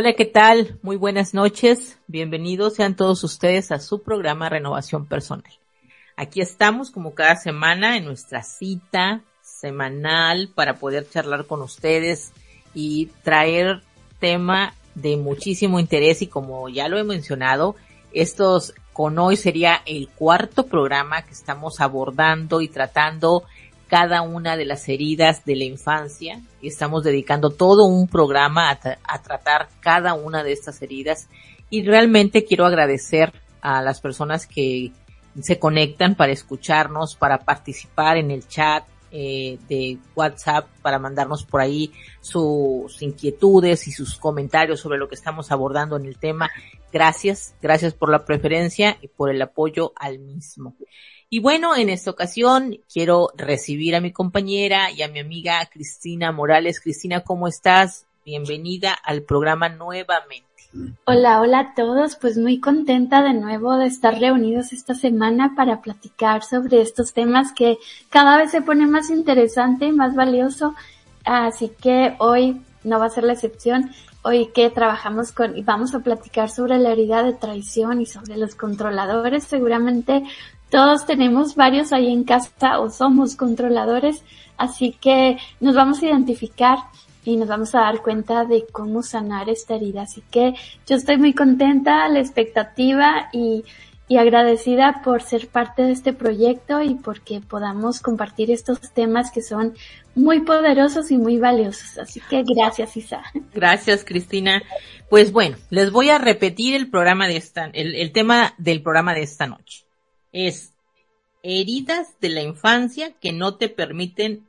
Hola, ¿qué tal? Muy buenas noches. Bienvenidos sean todos ustedes a su programa Renovación Personal. Aquí estamos como cada semana en nuestra cita semanal para poder charlar con ustedes y traer tema de muchísimo interés y como ya lo he mencionado, estos con hoy sería el cuarto programa que estamos abordando y tratando cada una de las heridas de la infancia y estamos dedicando todo un programa a, tratar cada una de estas heridas y realmente quiero agradecer a las personas que se conectan para escucharnos, para participar en el chat eh, de WhatsApp, para mandarnos por ahí sus inquietudes y sus comentarios sobre lo que estamos abordando en el tema. Gracias, gracias por la preferencia y por el apoyo al mismo. Y bueno, en esta ocasión quiero recibir a mi compañera y a mi amiga Cristina Morales. Cristina, ¿cómo estás? Bienvenida al programa nuevamente. Hola, hola a todos. Pues muy contenta de nuevo de estar reunidos esta semana para platicar sobre estos temas que cada vez se pone más interesante y más valioso. Así que hoy no va a ser la excepción. Hoy que trabajamos con y vamos a platicar sobre la herida de traición y sobre los controladores, seguramente todos tenemos varios ahí en casa o somos controladores, así que nos vamos a identificar y nos vamos a dar cuenta de cómo sanar esta herida. Así que yo estoy muy contenta, la expectativa y, y agradecida por ser parte de este proyecto y porque podamos compartir estos temas que son muy poderosos y muy valiosos. Así que gracias, Isa. Gracias, Cristina. Pues bueno, les voy a repetir el programa de esta, el, el tema del programa de esta noche es heridas de la infancia que no te permiten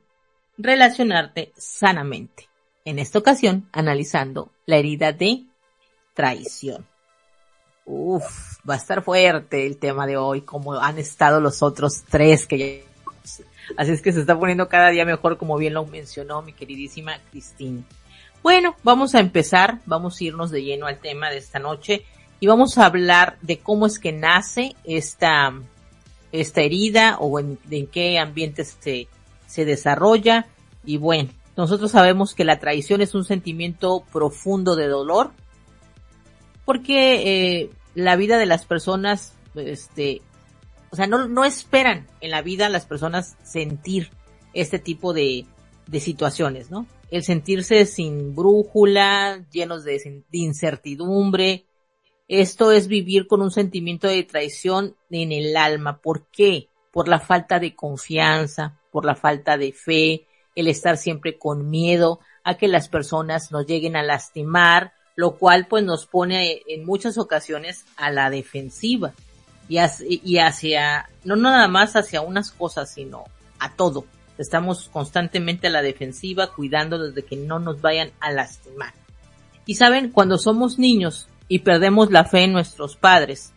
relacionarte sanamente. En esta ocasión, analizando la herida de traición. Uf, va a estar fuerte el tema de hoy, como han estado los otros tres que ya Así es que se está poniendo cada día mejor, como bien lo mencionó mi queridísima Cristina. Bueno, vamos a empezar, vamos a irnos de lleno al tema de esta noche y vamos a hablar de cómo es que nace esta, esta herida o en, qué ambiente se, se desarrolla. Y bueno, nosotros sabemos que la traición es un sentimiento profundo de dolor porque eh, la vida de las personas, este, o sea, no, no esperan en la vida las personas sentir este tipo de, de situaciones, ¿no? El sentirse sin brújula, llenos de, de incertidumbre, esto es vivir con un sentimiento de traición en el alma. ¿Por qué? Por la falta de confianza, por la falta de fe, el estar siempre con miedo a que las personas nos lleguen a lastimar, lo cual pues nos pone en muchas ocasiones a la defensiva y hacia, no nada más hacia unas cosas, sino a todo. Estamos constantemente a la defensiva, cuidando de que no nos vayan a lastimar. Y saben, cuando somos niños, y perdemos la fe en nuestros padres,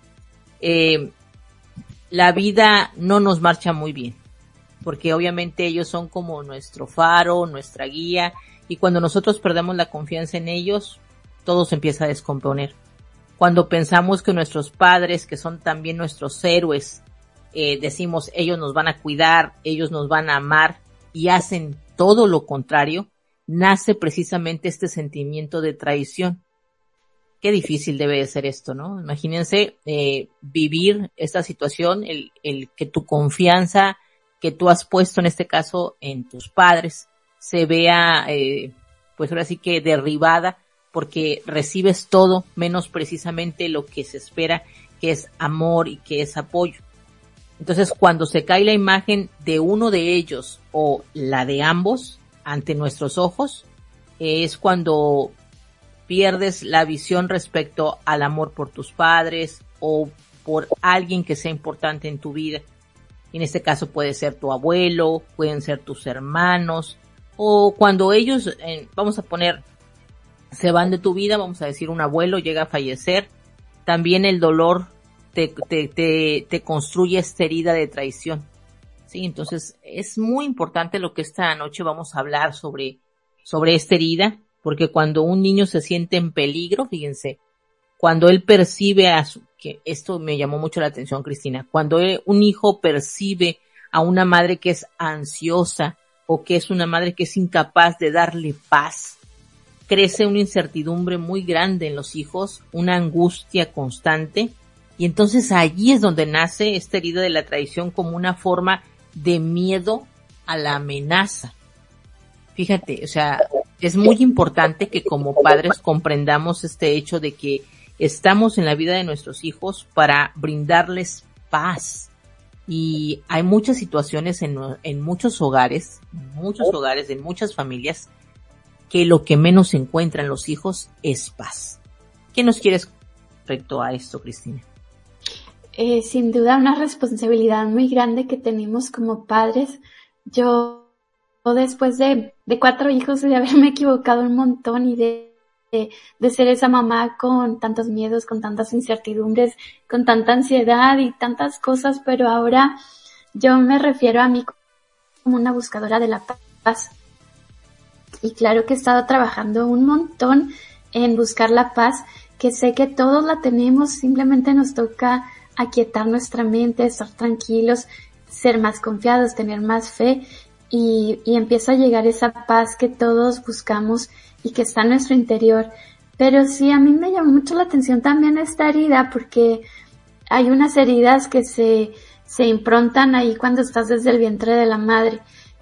eh, la vida no nos marcha muy bien. porque obviamente ellos son como nuestro faro, nuestra guía, y cuando nosotros perdemos la confianza en ellos, todo se empieza a descomponer. Cuando pensamos que nuestros padres, que son también nuestros héroes, eh, decimos ellos nos van a cuidar, ellos nos van a amar y hacen todo lo contrario, nace precisamente este sentimiento de traición. Qué difícil debe de ser esto, ¿no? Imagínense eh, vivir esta situación, el, el que tu confianza que tú has puesto en este caso en tus padres se vea, eh, pues ahora sí que derribada porque recibes todo menos precisamente lo que se espera que es amor y que es apoyo. Entonces, cuando se cae la imagen de uno de ellos o la de ambos ante nuestros ojos, es cuando pierdes la visión respecto al amor por tus padres o por alguien que sea importante en tu vida. En este caso puede ser tu abuelo, pueden ser tus hermanos, o cuando ellos, vamos a poner, se van de tu vida, vamos a decir un abuelo llega a fallecer, también el dolor te, te, te, te construye esta herida de traición. Sí, entonces es muy importante lo que esta noche vamos a hablar sobre, sobre esta herida, porque cuando un niño se siente en peligro, fíjense, cuando él percibe a su, que esto me llamó mucho la atención, Cristina, cuando un hijo percibe a una madre que es ansiosa o que es una madre que es incapaz de darle paz, crece una incertidumbre muy grande en los hijos, una angustia constante, y entonces allí es donde nace esta herida de la traición como una forma de miedo a la amenaza. Fíjate, o sea, es muy importante que como padres comprendamos este hecho de que estamos en la vida de nuestros hijos para brindarles paz. Y hay muchas situaciones en, en muchos hogares, muchos hogares, en muchas familias, que lo que menos encuentran los hijos es paz. ¿Qué nos quieres respecto a esto, Cristina? Eh, sin duda una responsabilidad muy grande que tenemos como padres. Yo, después de, de cuatro hijos, de haberme equivocado un montón y de de, ser esa mamá con tantos miedos, con tantas incertidumbres, con tanta ansiedad y tantas cosas, pero ahora yo me refiero a mí como una buscadora de la paz. Y claro que he estado trabajando un montón en buscar la paz, que sé que todos la tenemos, simplemente nos toca aquietar nuestra mente, estar tranquilos, ser más confiados, tener más fe y, y empieza a llegar esa paz que todos buscamos y que está en nuestro interior. Pero sí, a mí me llamó mucho la atención también esta herida porque hay unas heridas que se, se improntan ahí cuando estás desde el vientre de la madre.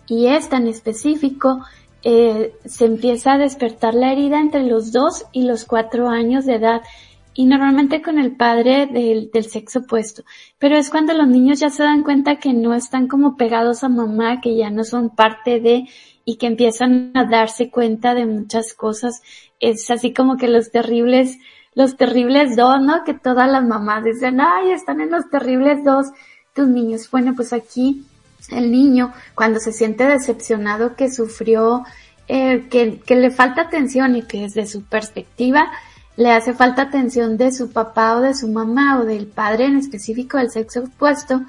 Y esta en específico, eh, se empieza a despertar la herida entre los dos y los cuatro años de edad y normalmente con el padre del, del, sexo opuesto. Pero es cuando los niños ya se dan cuenta que no están como pegados a mamá, que ya no son parte de, y que empiezan a darse cuenta de muchas cosas. Es así como que los terribles, los terribles dos, ¿no? Que todas las mamás dicen, ay, están en los terribles dos tus niños. Bueno, pues aquí el niño, cuando se siente decepcionado que sufrió, eh, que, que le falta atención y que desde su perspectiva le hace falta atención de su papá o de su mamá o del padre en específico del sexo opuesto,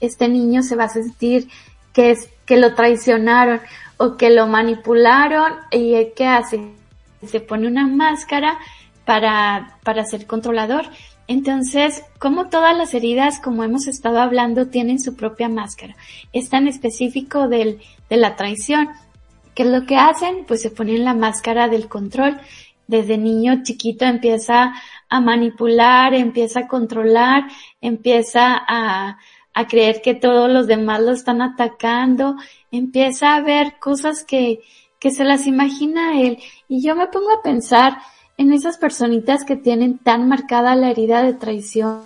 este niño se va a sentir que es que lo traicionaron o que lo manipularon y ¿qué hace? Se pone una máscara para, para ser controlador. Entonces, como todas las heridas, como hemos estado hablando, tienen su propia máscara. Es tan específico del, de la traición. ¿Qué es lo que hacen? Pues se ponen la máscara del control. Desde niño chiquito empieza a manipular, empieza a controlar, empieza a, a creer que todos los demás lo están atacando, empieza a ver cosas que, que se las imagina él. Y yo me pongo a pensar en esas personitas que tienen tan marcada la herida de traición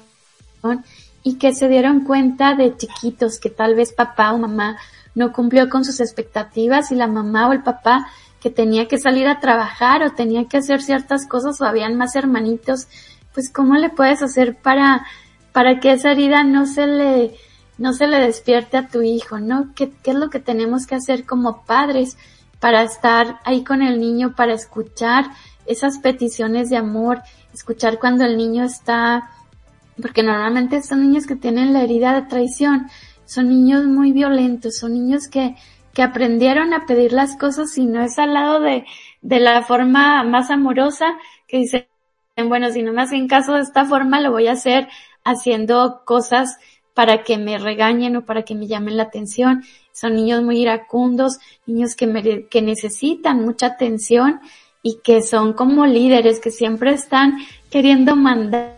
y que se dieron cuenta de chiquitos que tal vez papá o mamá no cumplió con sus expectativas y la mamá o el papá que tenía que salir a trabajar o tenía que hacer ciertas cosas o habían más hermanitos, pues cómo le puedes hacer para para que esa herida no se le, no se le despierte a tu hijo, ¿no? ¿Qué, ¿Qué es lo que tenemos que hacer como padres para estar ahí con el niño, para escuchar esas peticiones de amor, escuchar cuando el niño está, porque normalmente son niños que tienen la herida de traición, son niños muy violentos, son niños que, que aprendieron a pedir las cosas y no es al lado de, de la forma más amorosa que dicen, bueno, si no me hacen caso de esta forma, lo voy a hacer haciendo cosas para que me regañen o para que me llamen la atención. Son niños muy iracundos, niños que, que necesitan mucha atención y que son como líderes, que siempre están queriendo mandar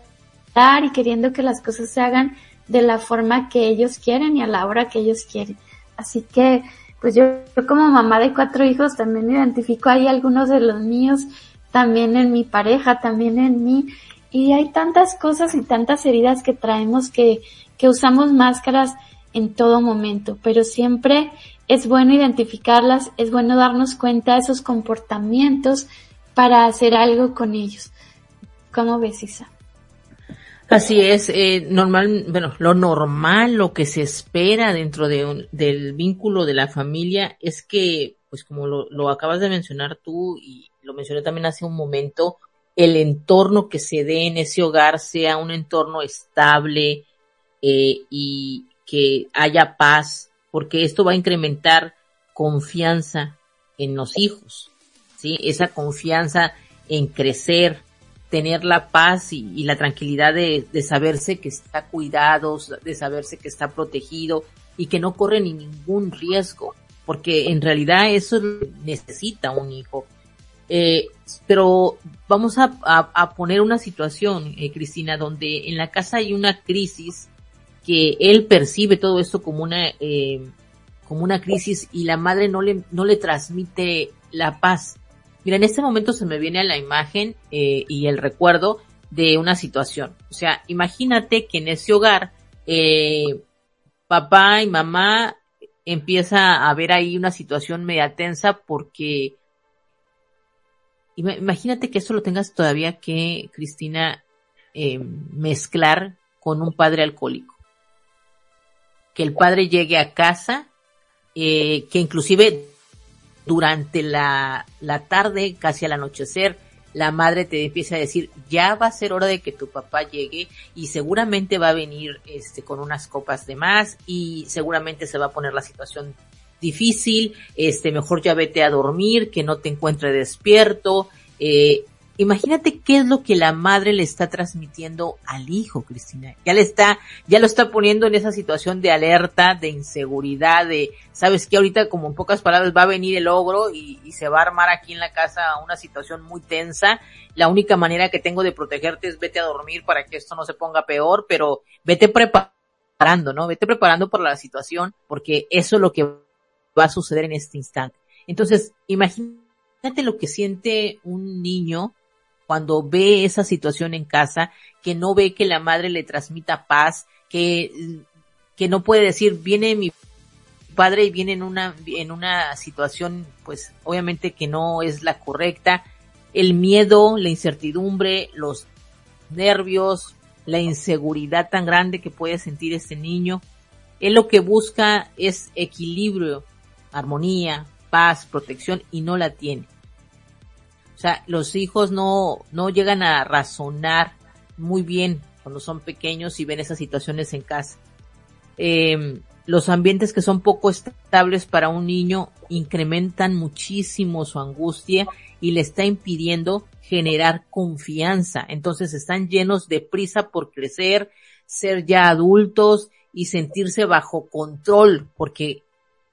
y queriendo que las cosas se hagan de la forma que ellos quieren y a la hora que ellos quieren. Así que, pues yo, como mamá de cuatro hijos también identifico ahí algunos de los míos, también en mi pareja, también en mí, y hay tantas cosas y tantas heridas que traemos que, que usamos máscaras en todo momento, pero siempre es bueno identificarlas, es bueno darnos cuenta de esos comportamientos para hacer algo con ellos. ¿Cómo ves, Isa? Así es, eh, normal, bueno, lo normal, lo que se espera dentro de un, del vínculo de la familia es que, pues como lo, acabas de mencionar tú y lo mencioné también hace un momento, el entorno que se dé en ese hogar sea un entorno estable eh, y que haya paz, porque esto va a incrementar confianza en los hijos, ¿sí? Esa confianza en crecer, tener la paz y, la tranquilidad de, de, saberse que está cuidado, de saberse que está protegido y que no corre ni ningún riesgo, porque en realidad eso necesita un hijo. Eh, pero vamos a, a, poner una situación, eh, Cristina, donde en la casa hay una crisis que él percibe todo esto como una eh, como una crisis y la madre no le no le transmite la paz. Mira, en este momento se me viene a la imagen eh, y el recuerdo de una situación. O sea, imagínate que en ese hogar eh, papá y mamá empieza a ver ahí una situación media tensa porque imagínate que eso lo tengas todavía que, Cristina, eh, mezclar con un padre alcohólico. Que el padre llegue a casa, eh, que inclusive durante la, la tarde, casi al anochecer, la madre te empieza a decir, ya va a ser hora de que tu papá llegue y seguramente va a venir este con unas copas de más y seguramente se va a poner la situación difícil, este, mejor ya vete a dormir, que no te encuentre despierto. Eh, imagínate qué es lo que la madre le está transmitiendo al hijo, Cristina. Ya le está, ya lo está poniendo en esa situación de alerta, de inseguridad, de, sabes que ahorita como en pocas palabras va a venir el ogro y, y se va a armar aquí en la casa una situación muy tensa. La única manera que tengo de protegerte es vete a dormir para que esto no se ponga peor, pero vete preparando, ¿no? Vete preparando por la situación, porque eso es lo que va a suceder en este instante. Entonces, imagínate lo que siente un niño cuando ve esa situación en casa, que no ve que la madre le transmita paz, que, que no puede decir, viene mi padre y viene en una, en una situación, pues, obviamente que no es la correcta, el miedo, la incertidumbre, los nervios, la inseguridad tan grande que puede sentir este niño. Él lo que busca es equilibrio armonía, paz, protección y no la tiene. Sea, los hijos no, no llegan a razonar muy bien cuando son pequeños y ven esas situaciones en casa. Eh, los ambientes que son poco estables para un niño incrementan muchísimo su angustia y le está impidiendo generar confianza. Entonces están llenos de prisa por crecer, ser ya adultos y sentirse bajo control porque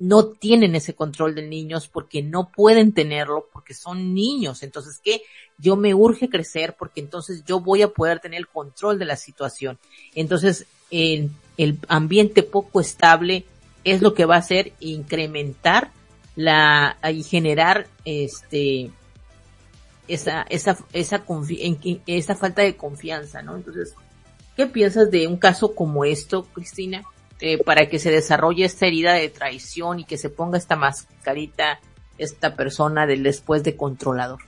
no tienen ese control de niños porque no pueden tenerlo porque son niños. Entonces, ¿qué? Yo me urge crecer porque entonces yo voy a poder tener el control de la situación. Entonces, el, el ambiente poco estable es lo que va a hacer incrementar la y generar este esa esa esa esa falta de confianza, ¿no? Entonces, ¿qué piensas de un caso como esto, Cristina? Eh, para que se desarrolle esta herida de traición y que se ponga esta mascarita esta persona del después de controlador.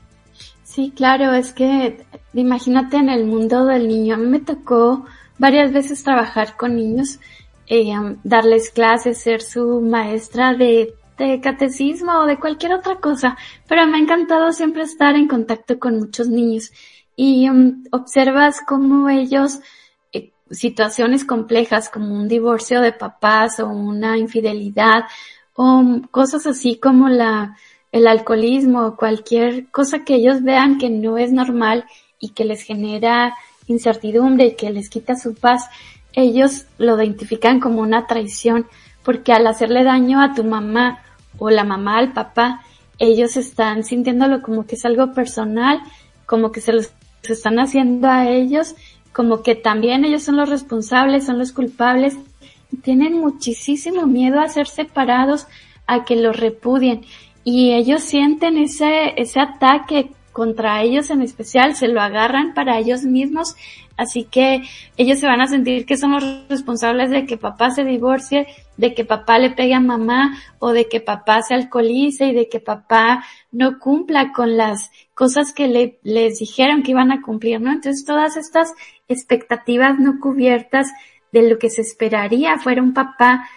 Sí, claro, es que imagínate en el mundo del niño. A mí me tocó varias veces trabajar con niños, eh, darles clases, ser su maestra de, de catecismo o de cualquier otra cosa, pero me ha encantado siempre estar en contacto con muchos niños y um, observas cómo ellos situaciones complejas como un divorcio de papás o una infidelidad o cosas así como la, el alcoholismo o cualquier cosa que ellos vean que no es normal y que les genera incertidumbre y que les quita su paz, ellos lo identifican como una traición porque al hacerle daño a tu mamá o la mamá al papá, ellos están sintiéndolo como que es algo personal, como que se los están haciendo a ellos, como que también ellos son los responsables, son los culpables, tienen muchísimo miedo a ser separados, a que los repudien. Y ellos sienten ese, ese ataque contra ellos en especial, se lo agarran para ellos mismos, así que ellos se van a sentir que son los responsables de que papá se divorcie, de que papá le pegue a mamá o de que papá se alcoholice y de que papá no cumpla con las cosas que le, les dijeron que iban a cumplir, ¿no? Entonces todas estas expectativas no cubiertas de lo que se esperaría fuera un papá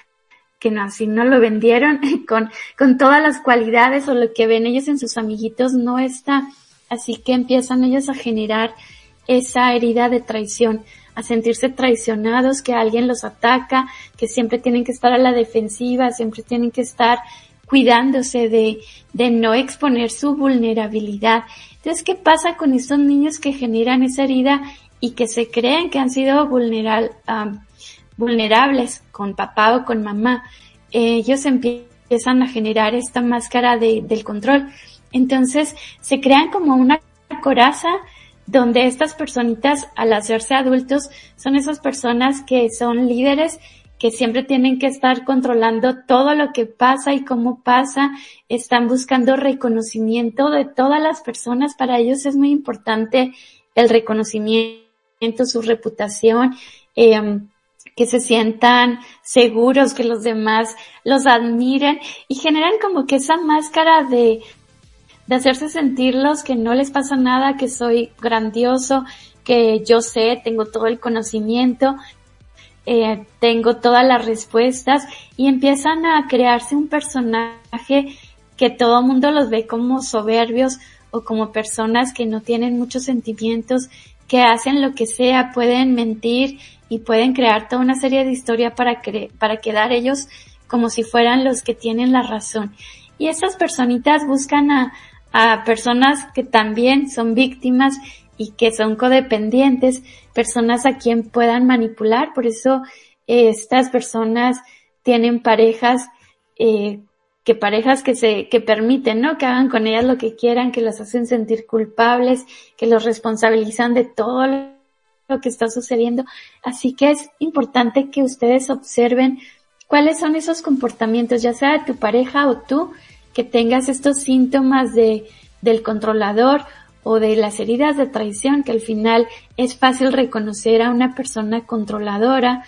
que no, así no lo vendieron con, con todas las cualidades o lo que ven ellos en sus amiguitos no está Así que empiezan ellos a generar esa herida de traición, a sentirse traicionados, que alguien los ataca, que siempre tienen que estar a la defensiva, siempre tienen que estar cuidándose de, de no exponer su vulnerabilidad. Entonces, ¿qué pasa con estos niños que generan esa herida y que se creen que han sido vulnerables con papá o con mamá? ellos empiezan a generar esta máscara de, del control entonces se crean como una coraza donde estas personitas al hacerse adultos son esas personas que son líderes que siempre tienen que estar controlando todo lo que pasa y cómo pasa, están buscando reconocimiento de todas las personas, para ellos es muy importante el reconocimiento, su reputación, em, que se sientan seguros, que los demás los admiren y generan como que esa máscara de, de hacerse sentirlos que no les pasa nada, que soy grandioso, que yo sé, tengo todo el conocimiento, eh, tengo todas las respuestas y empiezan a crearse un personaje que todo el mundo los ve como soberbios o como personas que no tienen muchos sentimientos, que hacen lo que sea, pueden mentir y pueden crear toda una serie de historia para, para quedar ellos como si fueran los que tienen la razón. Y estas personitas buscan a, a personas que también son víctimas y que son codependientes, personas a quien puedan manipular. Por eso eh, estas personas tienen parejas, eh, que parejas que se, que permiten, ¿no? Que hagan con ellas lo que quieran, que las hacen sentir culpables, que los responsabilizan de todo lo que está sucediendo. Así que es importante que ustedes observen cuáles son esos comportamientos, ya sea de tu pareja o tú, que tengas estos síntomas de, del controlador o de las heridas de traición, que al final es fácil reconocer a una persona controladora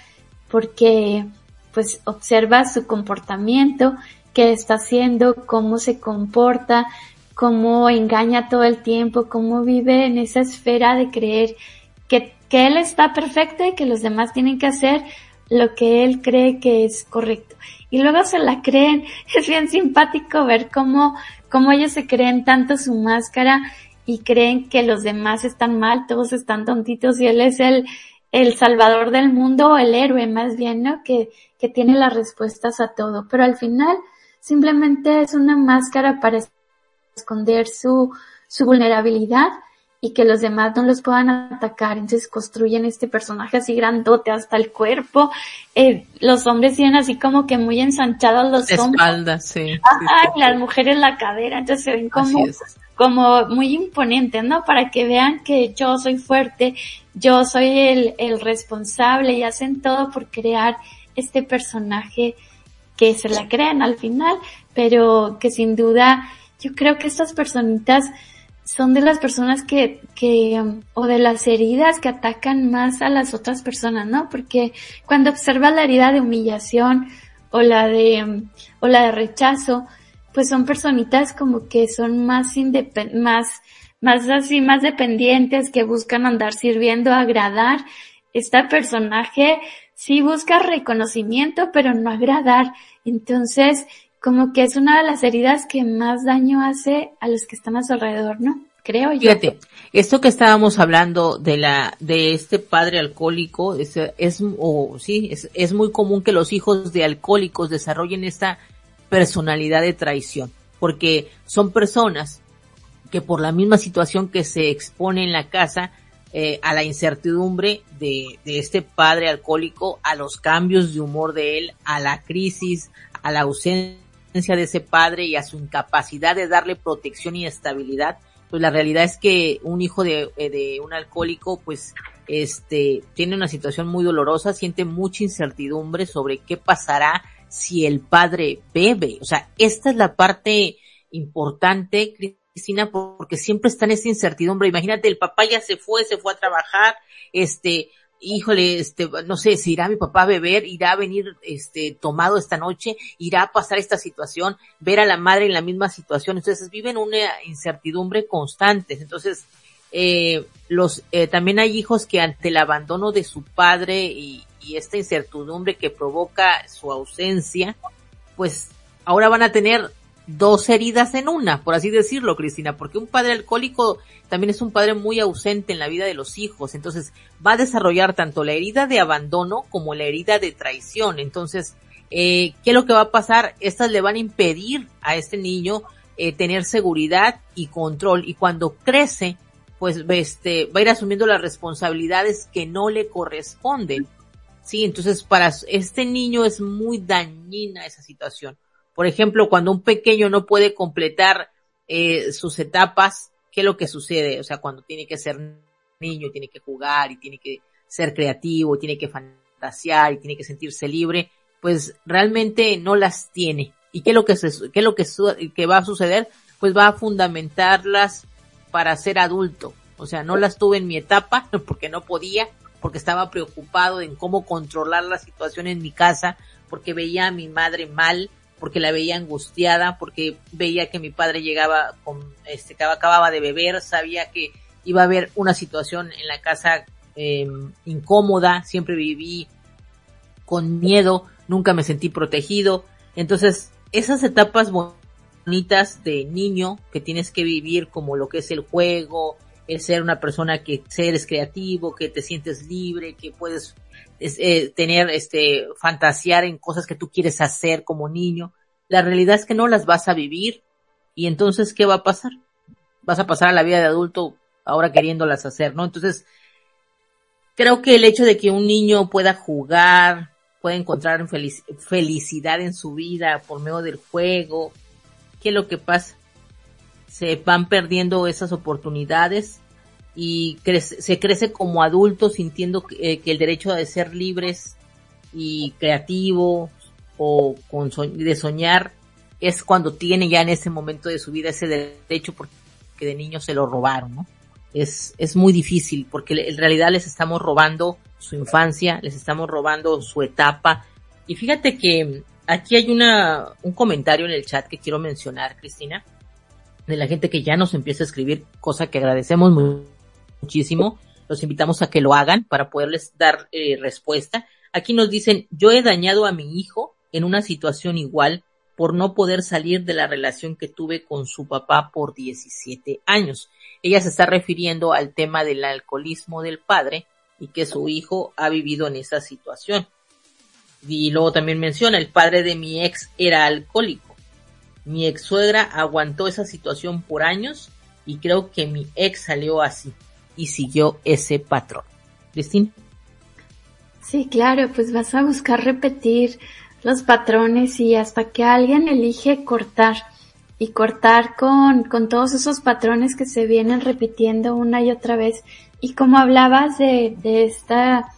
porque pues observa su comportamiento, qué está haciendo, cómo se comporta, cómo engaña todo el tiempo, cómo vive en esa esfera de creer que, que él está perfecto y que los demás tienen que hacer lo que él cree que es correcto y luego se la creen. Es bien simpático ver cómo, cómo ellos se creen tanto su máscara y creen que los demás están mal, todos están tontitos y él es el, el salvador del mundo el héroe más bien, ¿no? Que, que tiene las respuestas a todo. Pero al final simplemente es una máscara para esconder su, su vulnerabilidad y que los demás no los puedan atacar. Entonces construyen este personaje así grandote hasta el cuerpo. Eh, los hombres tienen así como que muy ensanchados los hombros. sí. las mujeres la cadera. Entonces se ven como, como muy imponentes, ¿no? Para que vean que yo soy fuerte, yo soy el, el responsable y hacen todo por crear este personaje que se la crean al final, pero que sin duda yo creo que estas personitas son de las personas que, que, o de las heridas que atacan más a las otras personas, ¿no? Porque cuando observas la herida de humillación o la de, o la de rechazo, pues son personitas como que son más más, más así, más dependientes, que buscan andar sirviendo, agradar. Este personaje sí busca reconocimiento, pero no agradar. Entonces, como que es una de las heridas que más daño hace a los que están a su alrededor, ¿no? creo yo. Fíjate, esto que estábamos hablando de la, de este padre alcohólico, es, es o sí, es, es muy común que los hijos de alcohólicos desarrollen esta personalidad de traición, porque son personas que por la misma situación que se expone en la casa, eh, a la incertidumbre de, de este padre alcohólico, a los cambios de humor de él, a la crisis, a la ausencia de ese padre y a su incapacidad de darle protección y estabilidad, pues la realidad es que un hijo de, eh, de un alcohólico, pues, este, tiene una situación muy dolorosa, siente mucha incertidumbre sobre qué pasará si el padre bebe. O sea, esta es la parte importante, Cristina, porque siempre está en esa incertidumbre. Imagínate, el papá ya se fue, se fue a trabajar, este, híjole, este, no sé, si irá mi papá a beber, irá a venir, este, tomado esta noche, irá a pasar esta situación, ver a la madre en la misma situación. Entonces viven una incertidumbre constante. Entonces, eh, los, eh, también hay hijos que ante el abandono de su padre y, y esta incertidumbre que provoca su ausencia, pues ahora van a tener dos heridas en una, por así decirlo, Cristina, porque un padre alcohólico también es un padre muy ausente en la vida de los hijos, entonces va a desarrollar tanto la herida de abandono como la herida de traición, entonces, eh, ¿qué es lo que va a pasar? Estas le van a impedir a este niño eh, tener seguridad y control y cuando crece, pues este, va a ir asumiendo las responsabilidades que no le corresponden. Sí, entonces para este niño es muy dañina esa situación por ejemplo, cuando un pequeño no puede completar eh, sus etapas, ¿qué es lo que sucede? O sea, cuando tiene que ser niño, tiene que jugar y tiene que ser creativo, tiene que fantasear y tiene que sentirse libre, pues realmente no las tiene. ¿Y qué es lo que, se, qué es lo que, que va a suceder? Pues va a fundamentarlas para ser adulto. O sea, no las tuve en mi etapa porque no podía, porque estaba preocupado en cómo controlar la situación en mi casa, porque veía a mi madre mal, porque la veía angustiada, porque veía que mi padre llegaba con, este, acababa de beber, sabía que iba a haber una situación en la casa eh, incómoda, siempre viví con miedo, nunca me sentí protegido. Entonces, esas etapas bonitas de niño que tienes que vivir como lo que es el juego, el ser una persona que eres creativo, que te sientes libre, que puedes eh, tener, este, fantasear en cosas que tú quieres hacer como niño. La realidad es que no las vas a vivir. Y entonces, ¿qué va a pasar? Vas a pasar a la vida de adulto ahora queriéndolas hacer, ¿no? Entonces, creo que el hecho de que un niño pueda jugar, pueda encontrar felicidad en su vida por medio del juego, ¿qué es lo que pasa? Se van perdiendo esas oportunidades y se crece como adulto sintiendo eh, que, el derecho de ser libres y creativo o con de soñar es cuando tiene ya en ese momento de su vida ese derecho porque de niño se lo robaron. Es, es muy difícil porque en realidad les estamos robando su infancia, les estamos robando su etapa. Y fíjate que aquí hay una, un comentario en el chat que quiero mencionar, Cristina, de la gente que ya nos empieza a escribir, cosa que agradecemos muchísimo. Los invitamos a que lo hagan para poderles dar eh, respuesta. Aquí nos dicen, yo he dañado a mi hijo en una situación igual por no poder salir de la relación que tuve con su papá por 17 años. Ella se está refiriendo al tema del alcoholismo del padre y que su hijo ha vivido en esa situación. Y luego también menciona, el padre de mi ex era alcohólico. Mi ex suegra aguantó esa situación por años y creo que mi ex salió así y siguió ese patrón. Cristina. Sí, claro, pues vas a buscar repetir los patrones y hasta que alguien elige cortar y cortar con, con todos esos patrones que se vienen repitiendo una y otra vez. Y como hablabas de, de esta,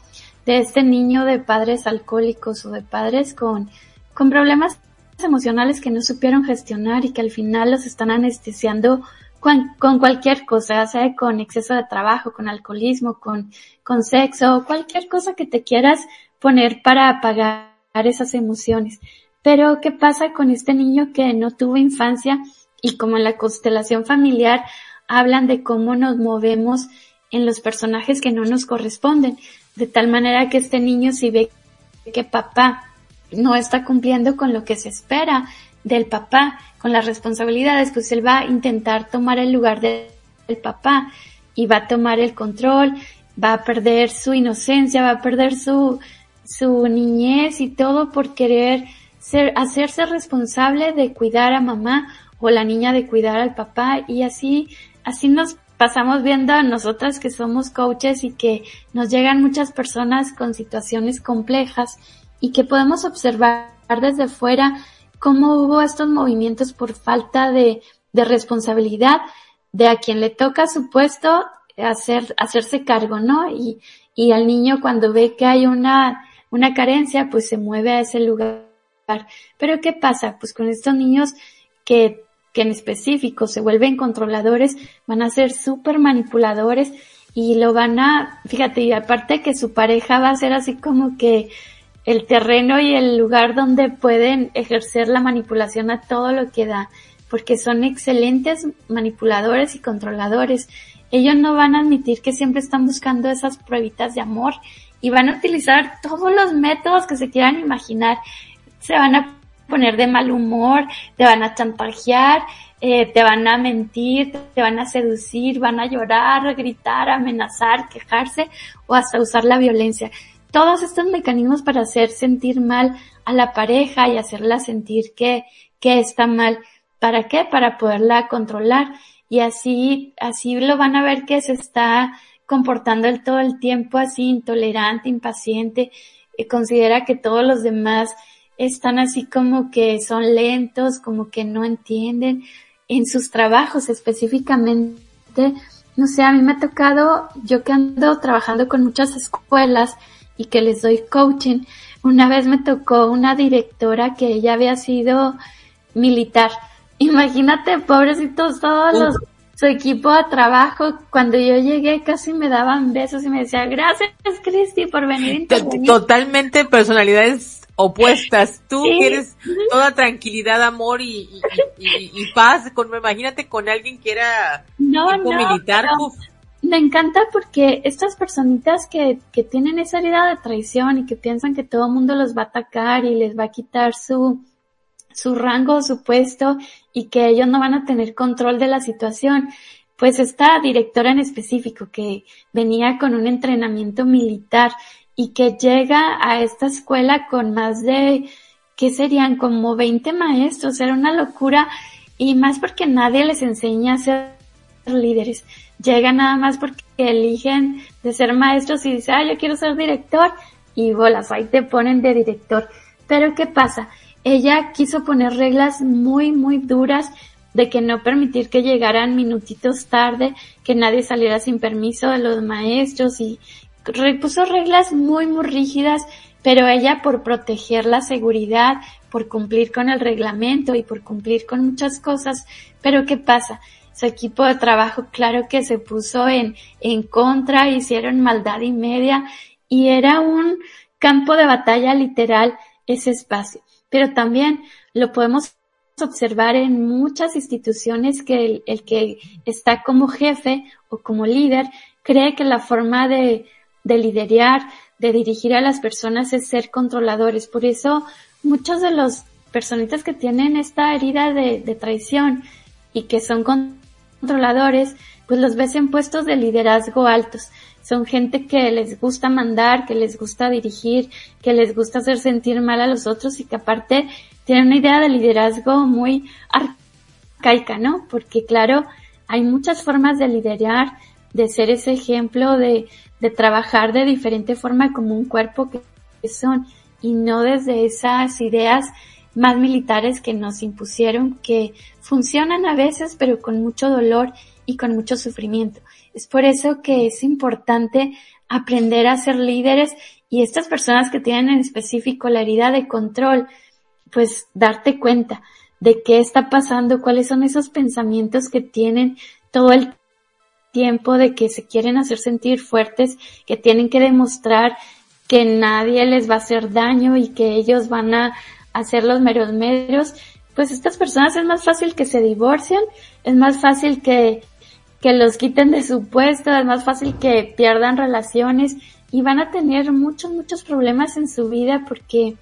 de este niño de padres alcohólicos o de padres con, con problemas emocionales que no supieron gestionar y que al final los están anestesiando con, con, cualquier cosa, sea con exceso de trabajo, con alcoholismo, con, con sexo, cualquier cosa que te quieras poner para apagar esas emociones. Pero, ¿qué pasa con este niño que no tuvo infancia y como en la constelación familiar hablan de cómo nos movemos en los personajes que no nos corresponden? De tal manera que este niño si ve que papá no está cumpliendo con lo que se espera del papá, con las responsabilidades, pues él va a intentar tomar el lugar del el papá y va a tomar el control, va a perder su inocencia, va a perder su, su niñez y todo por querer ser, hacerse responsable de cuidar a mamá o la niña de cuidar al papá. Y así, así nos pasamos viendo a nosotras que somos coaches y que nos llegan muchas personas con situaciones complejas y que podemos observar desde fuera cómo hubo estos movimientos por falta de, responsabilidad de a quien le toca su puesto hacer, hacerse cargo, ¿no? Y, y al niño cuando ve que hay una, una carencia, pues se mueve a ese lugar. Pero ¿qué pasa? Pues con estos niños que que en específico se vuelven controladores, van a ser súper manipuladores y lo van a, fíjate, y aparte que su pareja va a ser así como que el terreno y el lugar donde pueden ejercer la manipulación a todo lo que da, porque son excelentes manipuladores y controladores. Ellos no van a admitir que siempre están buscando esas pruebitas de amor y van a utilizar todos los métodos que se quieran imaginar. Se van a poner de mal humor, te van a chantajear, eh, te van a mentir, te van a seducir, van a llorar, gritar, amenazar, quejarse o hasta usar la violencia. Todos estos mecanismos para hacer sentir mal a la pareja y hacerla sentir que, que está mal. ¿Para qué? Para poderla controlar. Y así, así lo van a ver que se está comportando el todo el tiempo así intolerante, impaciente, y considera que todos los demás están así como que son lentos, como que no entienden en sus trabajos específicamente. No sé, a mí me ha tocado, yo que ando trabajando con muchas escuelas y que les doy coaching, una vez me tocó una directora que ella había sido militar. Imagínate, pobrecitos todos los, su equipo de trabajo, cuando yo llegué casi me daban besos y me decían, gracias Cristi por venir. Totalmente personalidades opuestas. Tú quieres toda tranquilidad, amor y, paz. Con, imagínate con alguien que era no, militar. Me encanta porque estas personitas que, que tienen esa herida de traición y que piensan que todo el mundo los va a atacar y les va a quitar su, su rango, su puesto y que ellos no van a tener control de la situación. Pues esta directora en específico que venía con un entrenamiento militar y que llega a esta escuela con más de, ¿qué serían? Como 20 maestros, era una locura y más porque nadie les enseña a ser líderes. Llega nada más porque eligen de ser maestros y dicen, ah, yo quiero ser director y bolas, ahí te ponen de director. Pero ¿qué pasa? Ella quiso poner reglas muy, muy duras de que no permitir que llegaran minutitos tarde, que nadie saliera sin permiso de los maestros y, puso reglas muy, muy rígidas, pero ella por proteger la seguridad, por cumplir con el reglamento y por cumplir con muchas cosas. Pero ¿qué pasa? Su equipo de trabajo, claro que se puso en, en contra, hicieron maldad y media y era un campo de batalla literal ese espacio. Pero también lo podemos observar en muchas instituciones que el, el que está como jefe o como líder cree que la forma de, de liderar, de dirigir a las personas es ser controladores. Por eso muchos de los personitas que tienen esta herida de, de traición y que son controladores, pues los ves en puestos de liderazgo altos. Son gente que les gusta mandar, que les gusta dirigir, que les gusta hacer sentir mal a los otros y que aparte tienen una idea de liderazgo muy arcaica, ¿no? Porque claro, hay muchas formas de liderar, de ser ese ejemplo de, de trabajar de diferente forma como un cuerpo que son y no desde esas ideas más militares que nos impusieron que funcionan a veces pero con mucho dolor y con mucho sufrimiento. Es por eso que es importante aprender a ser líderes y estas personas que tienen en específico la herida de control, pues darte cuenta de qué está pasando, cuáles son esos pensamientos que tienen todo el tiempo de que se quieren hacer sentir fuertes, que tienen que demostrar que nadie les va a hacer daño y que ellos van a hacer los meros medios, pues estas personas es más fácil que se divorcien, es más fácil que, que los quiten de su puesto, es más fácil que pierdan relaciones y van a tener muchos, muchos problemas en su vida porque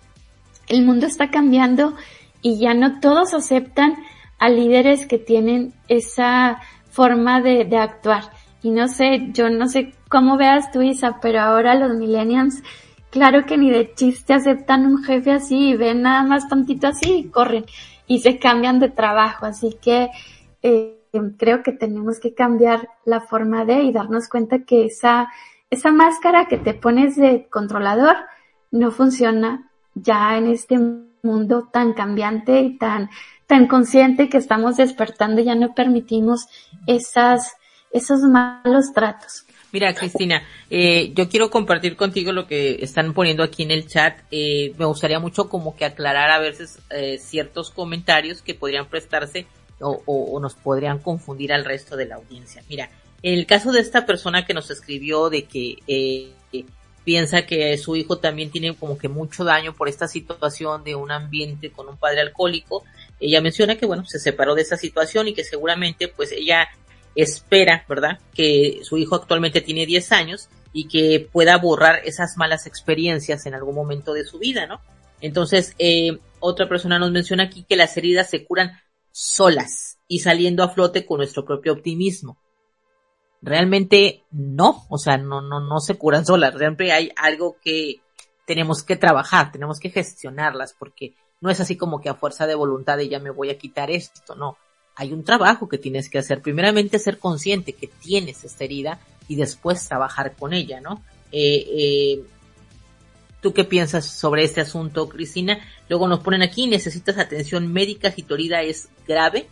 el mundo está cambiando y ya no todos aceptan a líderes que tienen esa forma de, actuar. Y no sé, yo no sé cómo veas tú, Isa, pero ahora los millennials, claro que ni de chiste aceptan un jefe así y ven nada más tantito así y corren y se cambian de trabajo. Así que eh, creo que tenemos que cambiar la forma de y darnos cuenta que esa, esa máscara que te pones de controlador no funciona ya en este mundo tan cambiante y tan, tan consciente que estamos despertando, ya no permitimos esas, esos malos tratos. Mira, Cristina, eh, yo quiero compartir contigo lo que están poniendo aquí en el chat. Eh, me gustaría mucho como que aclarar a veces eh, ciertos comentarios que podrían prestarse o, o, nos podrían confundir al resto de la audiencia. Mira, en el caso de esta persona que nos escribió de que eh, piensa que su hijo también tiene como que mucho daño por esta situación de un ambiente con un padre alcohólico, ella menciona que bueno, se separó de esa situación y que seguramente pues ella espera, ¿verdad? Que su hijo actualmente tiene 10 años y que pueda borrar esas malas experiencias en algún momento de su vida, ¿no? Entonces, eh, otra persona nos menciona aquí que las heridas se curan solas y saliendo a flote con nuestro propio optimismo. Realmente no, o sea, no, no, no se curan solas. Siempre hay algo que tenemos que trabajar, tenemos que gestionarlas, porque no es así como que a fuerza de voluntad de ya me voy a quitar esto, no hay un trabajo que tienes que hacer. Primeramente ser consciente que tienes esta herida y después trabajar con ella, ¿no? Eh, eh, ¿Tú qué piensas sobre este asunto, Cristina? Luego nos ponen aquí, necesitas atención médica si tu herida es grave.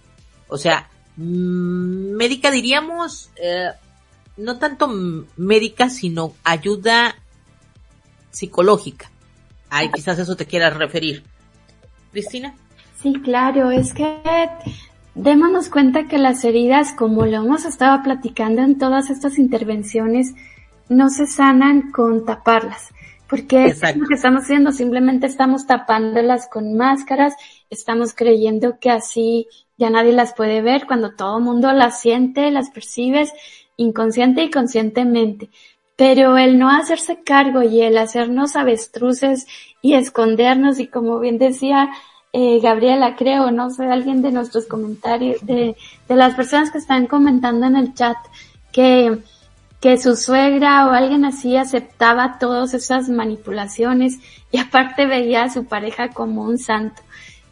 O sea, mm, médica diríamos, eh, no tanto médica, sino ayuda psicológica. Ay, quizás eso te quieras referir. Cristina. Sí, claro, es que démonos cuenta que las heridas, como lo hemos estado platicando en todas estas intervenciones, no se sanan con taparlas. Porque es lo que estamos haciendo, simplemente estamos tapándolas con máscaras, estamos creyendo que así ya nadie las puede ver cuando todo el mundo las siente, las percibes inconsciente y conscientemente. Pero el no hacerse cargo y el hacernos avestruces y escondernos y como bien decía eh, Gabriela, creo, no sé, alguien de nuestros comentarios, de, de las personas que están comentando en el chat, que, que su suegra o alguien así aceptaba todas esas manipulaciones y aparte veía a su pareja como un santo.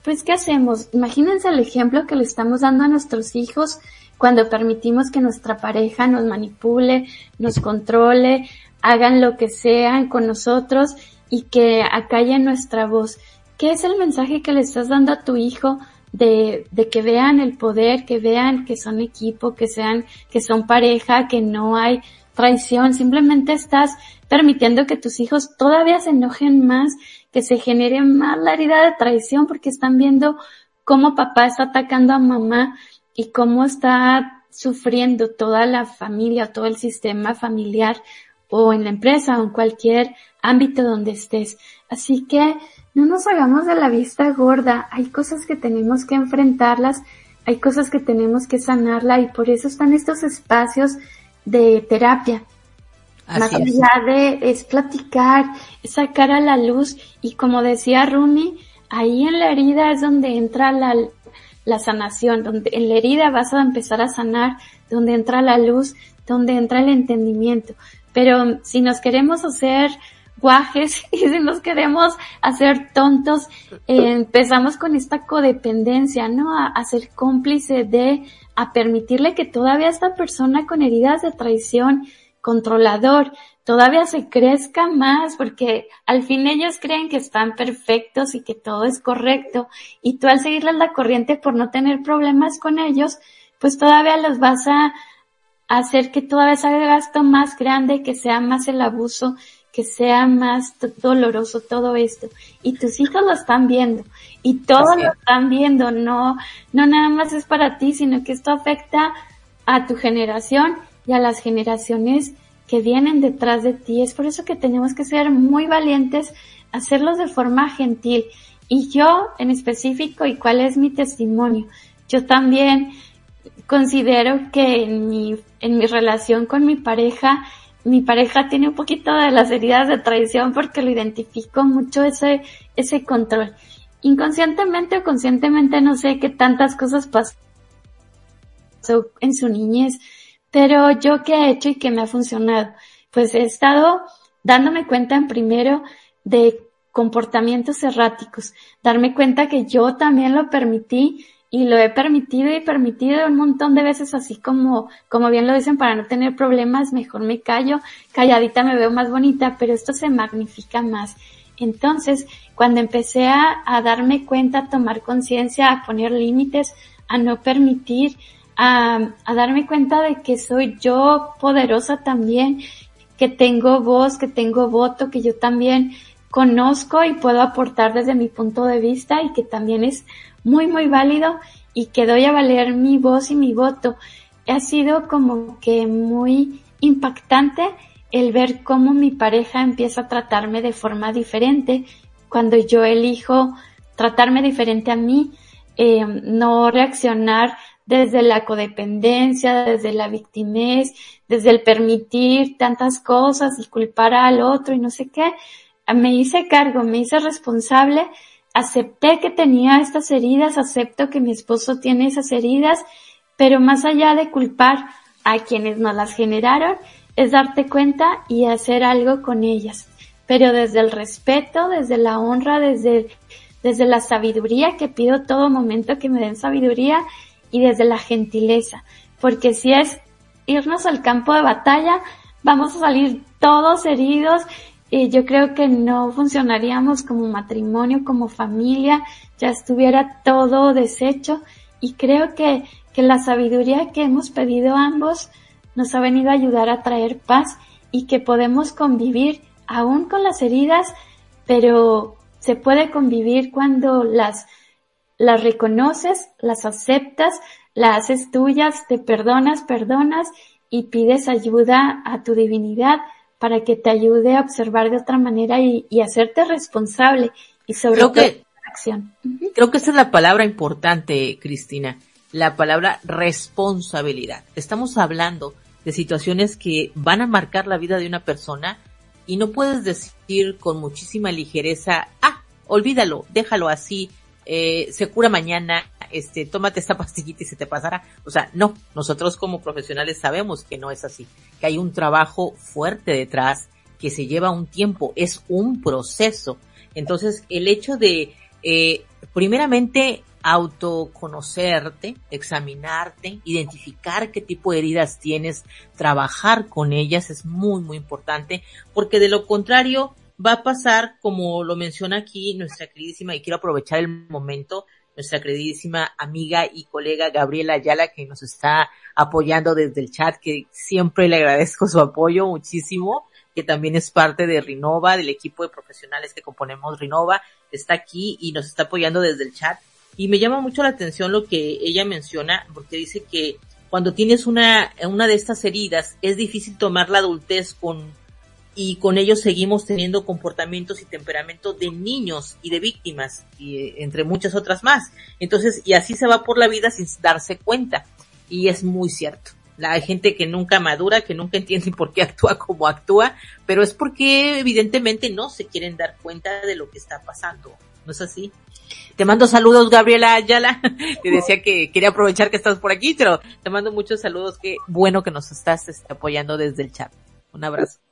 Pues, ¿qué hacemos? Imagínense el ejemplo que le estamos dando a nuestros hijos cuando permitimos que nuestra pareja nos manipule, nos controle, hagan lo que sean con nosotros y que acallen nuestra voz. ¿Qué es el mensaje que le estás dando a tu hijo de, que vean el poder, que vean que son equipo, que sean, que son pareja, que no hay traición, simplemente estás permitiendo que tus hijos todavía se enojen más, que se genere más la herida de traición porque están viendo cómo papá está atacando a mamá y cómo está sufriendo toda la familia, todo el sistema familiar o en la empresa o en cualquier ámbito donde estés. Así que no nos hagamos de la vista gorda, hay cosas que tenemos que enfrentarlas, hay cosas que tenemos que sanarla y por eso están estos espacios de terapia. Más allá de es platicar, es sacar a la luz y como decía Rumi, ahí en la herida es donde entra la, la sanación, donde en la herida vas a empezar a sanar, donde entra la luz, donde entra el entendimiento. Pero si nos queremos hacer y si nos queremos hacer tontos, eh, empezamos con esta codependencia, ¿no? A, a, ser cómplice de, a permitirle que todavía esta persona con heridas de traición, controlador, todavía se crezca más porque al fin ellos creen que están perfectos y que todo es correcto y tú al seguirles la corriente por no tener problemas con ellos, pues todavía los vas a hacer que todavía se haga gasto más grande, que sea más el abuso que sea más doloroso todo esto. Y tus hijos lo están viendo. Y todos lo están viendo. No, no nada más es para ti, sino que esto afecta a tu generación y a las generaciones que vienen detrás de ti. Es por eso que tenemos que ser muy valientes, hacerlos de forma gentil. Y yo en específico, y cuál es mi testimonio, yo también considero que en mi, en mi relación con mi pareja, mi pareja tiene un poquito de las heridas de traición porque lo identifico mucho ese, ese control. Inconscientemente o conscientemente no sé qué tantas cosas pasó en su niñez. Pero yo qué he hecho y qué me ha funcionado? Pues he estado dándome cuenta en primero de comportamientos erráticos, darme cuenta que yo también lo permití y lo he permitido y permitido un montón de veces así como, como bien lo dicen, para no tener problemas, mejor me callo, calladita me veo más bonita, pero esto se magnifica más. Entonces, cuando empecé a, darme cuenta, a tomar conciencia, a poner límites, a no permitir, a, a darme cuenta de que soy yo poderosa también, que tengo voz, que tengo voto, que yo también conozco y puedo aportar desde mi punto de vista y que también es muy, muy válido y que doy a valer mi voz y mi voto. Ha sido como que muy impactante el ver cómo mi pareja empieza a tratarme de forma diferente cuando yo elijo tratarme diferente a mí, eh, no reaccionar desde la codependencia, desde la victimez, desde el permitir tantas cosas y culpar al otro y no sé qué. Me hice cargo, me hice responsable acepté que tenía estas heridas, acepto que mi esposo tiene esas heridas, pero más allá de culpar a quienes nos las generaron, es darte cuenta y hacer algo con ellas. Pero desde el respeto, desde la honra, desde, desde la sabiduría, que pido todo momento que me den sabiduría, y desde la gentileza. Porque si es irnos al campo de batalla, vamos a salir todos heridos yo creo que no funcionaríamos como matrimonio, como familia, ya estuviera todo deshecho. Y creo que, que la sabiduría que hemos pedido ambos nos ha venido a ayudar a traer paz y que podemos convivir aún con las heridas, pero se puede convivir cuando las, las reconoces, las aceptas, las haces tuyas, te perdonas, perdonas y pides ayuda a tu divinidad para que te ayude a observar de otra manera y, hacerte responsable y sobre creo que, acción. Creo que esa es la palabra importante, Cristina, la palabra responsabilidad. Estamos hablando de situaciones que van a marcar la vida de una persona y no puedes decir con muchísima ligereza, ah, olvídalo, déjalo así, eh, se cura mañana, este, tómate esta pastillita y se te pasará. O sea, no, nosotros como profesionales sabemos que no es así, que hay un trabajo fuerte detrás, que se lleva un tiempo, es un proceso. Entonces, el hecho de, eh, primeramente, autoconocerte, examinarte, identificar qué tipo de heridas tienes, trabajar con ellas es muy, muy importante, porque de lo contrario, va a pasar, como lo menciona aquí nuestra queridísima, y quiero aprovechar el momento, nuestra queridísima amiga y colega Gabriela Ayala que nos está apoyando desde el chat, que siempre le agradezco su apoyo muchísimo, que también es parte de Rinova, del equipo de profesionales que componemos Rinova, está aquí y nos está apoyando desde el chat. Y me llama mucho la atención lo que ella menciona, porque dice que cuando tienes una, una de estas heridas, es difícil tomar la adultez con y con ellos seguimos teniendo comportamientos y temperamentos de niños y de víctimas, y eh, entre muchas otras más. Entonces, y así se va por la vida sin darse cuenta. Y es muy cierto. La, gente que nunca madura, que nunca entiende por qué actúa como actúa, pero es porque evidentemente no se quieren dar cuenta de lo que está pasando. ¿No es así? Te mando saludos, Gabriela Ayala. Te decía que quería aprovechar que estás por aquí, pero te mando muchos saludos. Qué bueno que nos estás este, apoyando desde el chat. Un abrazo.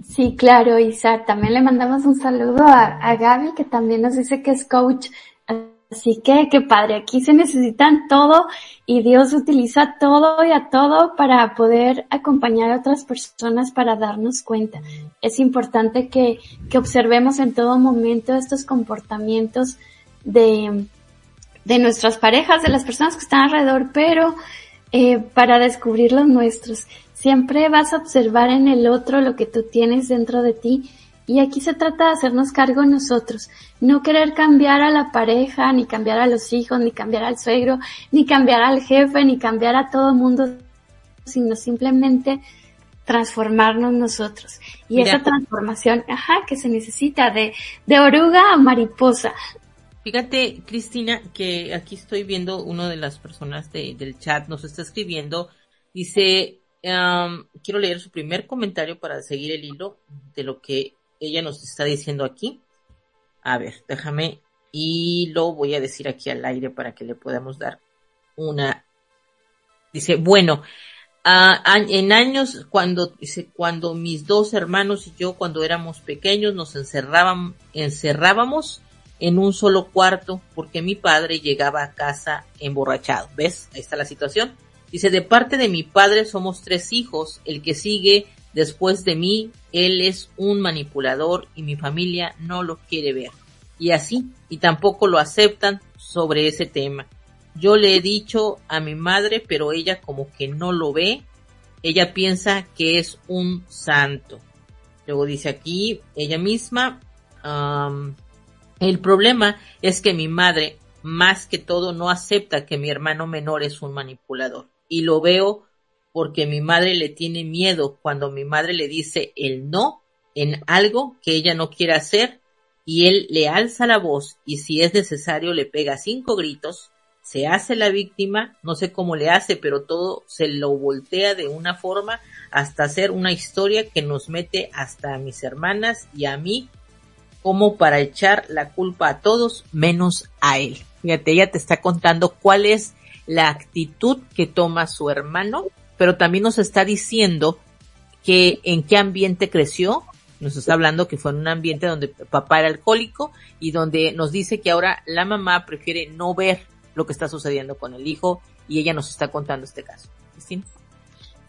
Sí, claro, Isa. También le mandamos un saludo a, a Gaby, que también nos dice que es coach. Así que, qué padre. Aquí se necesitan todo y Dios utiliza todo y a todo para poder acompañar a otras personas para darnos cuenta. Es importante que, que observemos en todo momento estos comportamientos de, de nuestras parejas, de las personas que están alrededor, pero eh, para descubrir los nuestros. Siempre vas a observar en el otro lo que tú tienes dentro de ti y aquí se trata de hacernos cargo nosotros, no querer cambiar a la pareja, ni cambiar a los hijos, ni cambiar al suegro, ni cambiar al jefe, ni cambiar a todo el mundo, sino simplemente transformarnos nosotros. Y esa transformación, ajá, que se necesita de, de oruga a mariposa. Fíjate, Cristina, que aquí estoy viendo una de las personas del chat nos está escribiendo, dice, quiero leer su primer comentario para seguir el hilo de lo que ella nos está diciendo aquí. A ver, déjame y lo voy a decir aquí al aire para que le podamos dar una Dice, bueno, en años cuando, dice, cuando mis dos hermanos y yo cuando éramos pequeños nos encerrábamos, encerrábamos en un solo cuarto porque mi padre llegaba a casa emborrachado. ¿Ves? Ahí está la situación. Dice, de parte de mi padre somos tres hijos. El que sigue después de mí, él es un manipulador y mi familia no lo quiere ver. Y así, y tampoco lo aceptan sobre ese tema. Yo le he dicho a mi madre, pero ella como que no lo ve. Ella piensa que es un santo. Luego dice aquí, ella misma, el problema es que mi madre, más que todo, no acepta que mi hermano menor es un manipulador. Y lo veo porque mi madre le tiene miedo cuando mi madre le dice el no en algo que ella no quiere hacer y él le alza la voz y si es necesario le pega cinco gritos, se hace la víctima, no sé cómo le hace, pero todo se lo voltea de una forma hasta hacer una historia que nos mete hasta a mis hermanas y a mí como para echar la culpa a todos menos a él. Fíjate, ella te está contando cuál es la actitud que toma su hermano, pero también nos está diciendo que en qué ambiente creció. Nos está hablando que fue en un ambiente donde papá era alcohólico y donde nos dice que ahora la mamá prefiere no ver lo que está sucediendo con el hijo y ella nos está contando este caso. Cristina.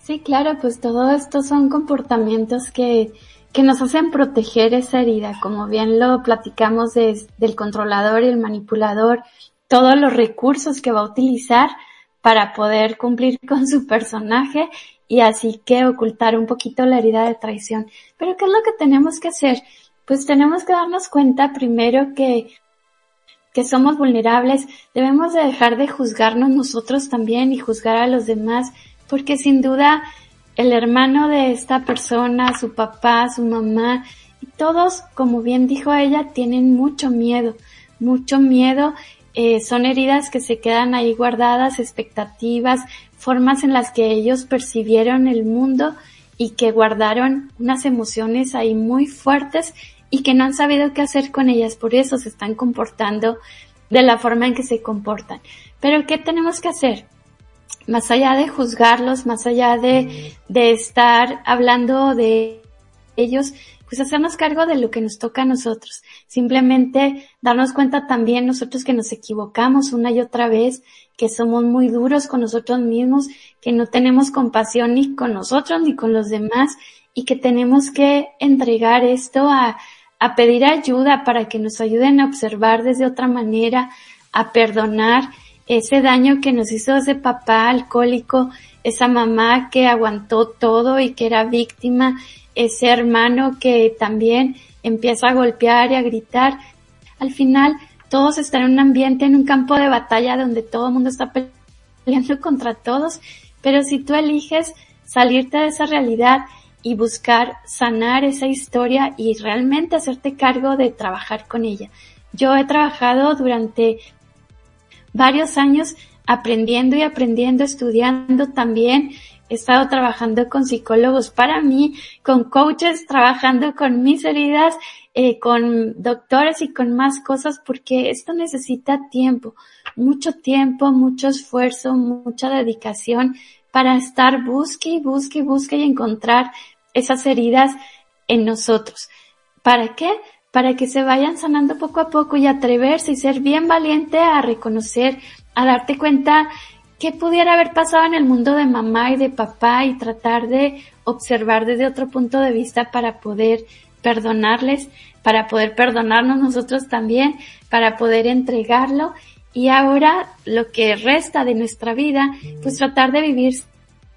Sí, claro, pues todo esto son comportamientos que que nos hacen proteger esa herida, como bien lo platicamos del controlador y el manipulador, todos los recursos que va a utilizar para poder cumplir con su personaje y así que ocultar un poquito la herida de traición. Pero ¿qué es lo que tenemos que hacer? Pues tenemos que darnos cuenta primero que que somos vulnerables, debemos de dejar de juzgarnos nosotros también y juzgar a los demás, porque sin duda el hermano de esta persona, su papá, su mamá, y todos, como bien dijo ella, tienen mucho miedo, mucho miedo. Eh, son heridas que se quedan ahí guardadas, expectativas, formas en las que ellos percibieron el mundo y que guardaron unas emociones ahí muy fuertes y que no han sabido qué hacer con ellas, por eso se están comportando de la forma en que se comportan. Pero ¿qué tenemos que hacer? más allá de juzgarlos, más allá de, de estar hablando de ellos, pues hacernos cargo de lo que nos toca a nosotros. Simplemente darnos cuenta también nosotros que nos equivocamos una y otra vez, que somos muy duros con nosotros mismos, que no tenemos compasión ni con nosotros ni con los demás y que tenemos que entregar esto a, a pedir ayuda para que nos ayuden a observar desde otra manera, a perdonar ese daño que nos hizo ese papá alcohólico, esa mamá que aguantó todo y que era víctima, ese hermano que también empieza a golpear y a gritar. Al final, todos están en un ambiente, en un campo de batalla donde todo el mundo está peleando contra todos, pero si tú eliges salirte de esa realidad y buscar sanar esa historia y realmente hacerte cargo de trabajar con ella. Yo he trabajado durante varios años aprendiendo y aprendiendo, estudiando también. He estado trabajando con psicólogos para mí, con coaches, trabajando con mis heridas, eh, con doctores y con más cosas, porque esto necesita tiempo, mucho tiempo, mucho esfuerzo, mucha dedicación para estar busque y busque y busque y encontrar esas heridas en nosotros. ¿Para qué? Para que se vayan sanando poco a poco y atreverse y ser bien valiente a reconocer, a darte cuenta qué pudiera haber pasado en el mundo de mamá y de papá y tratar de observar desde otro punto de vista para poder perdonarles, para poder perdonarnos nosotros también, para poder entregarlo. Y ahora lo que resta de nuestra vida, pues tratar de vivir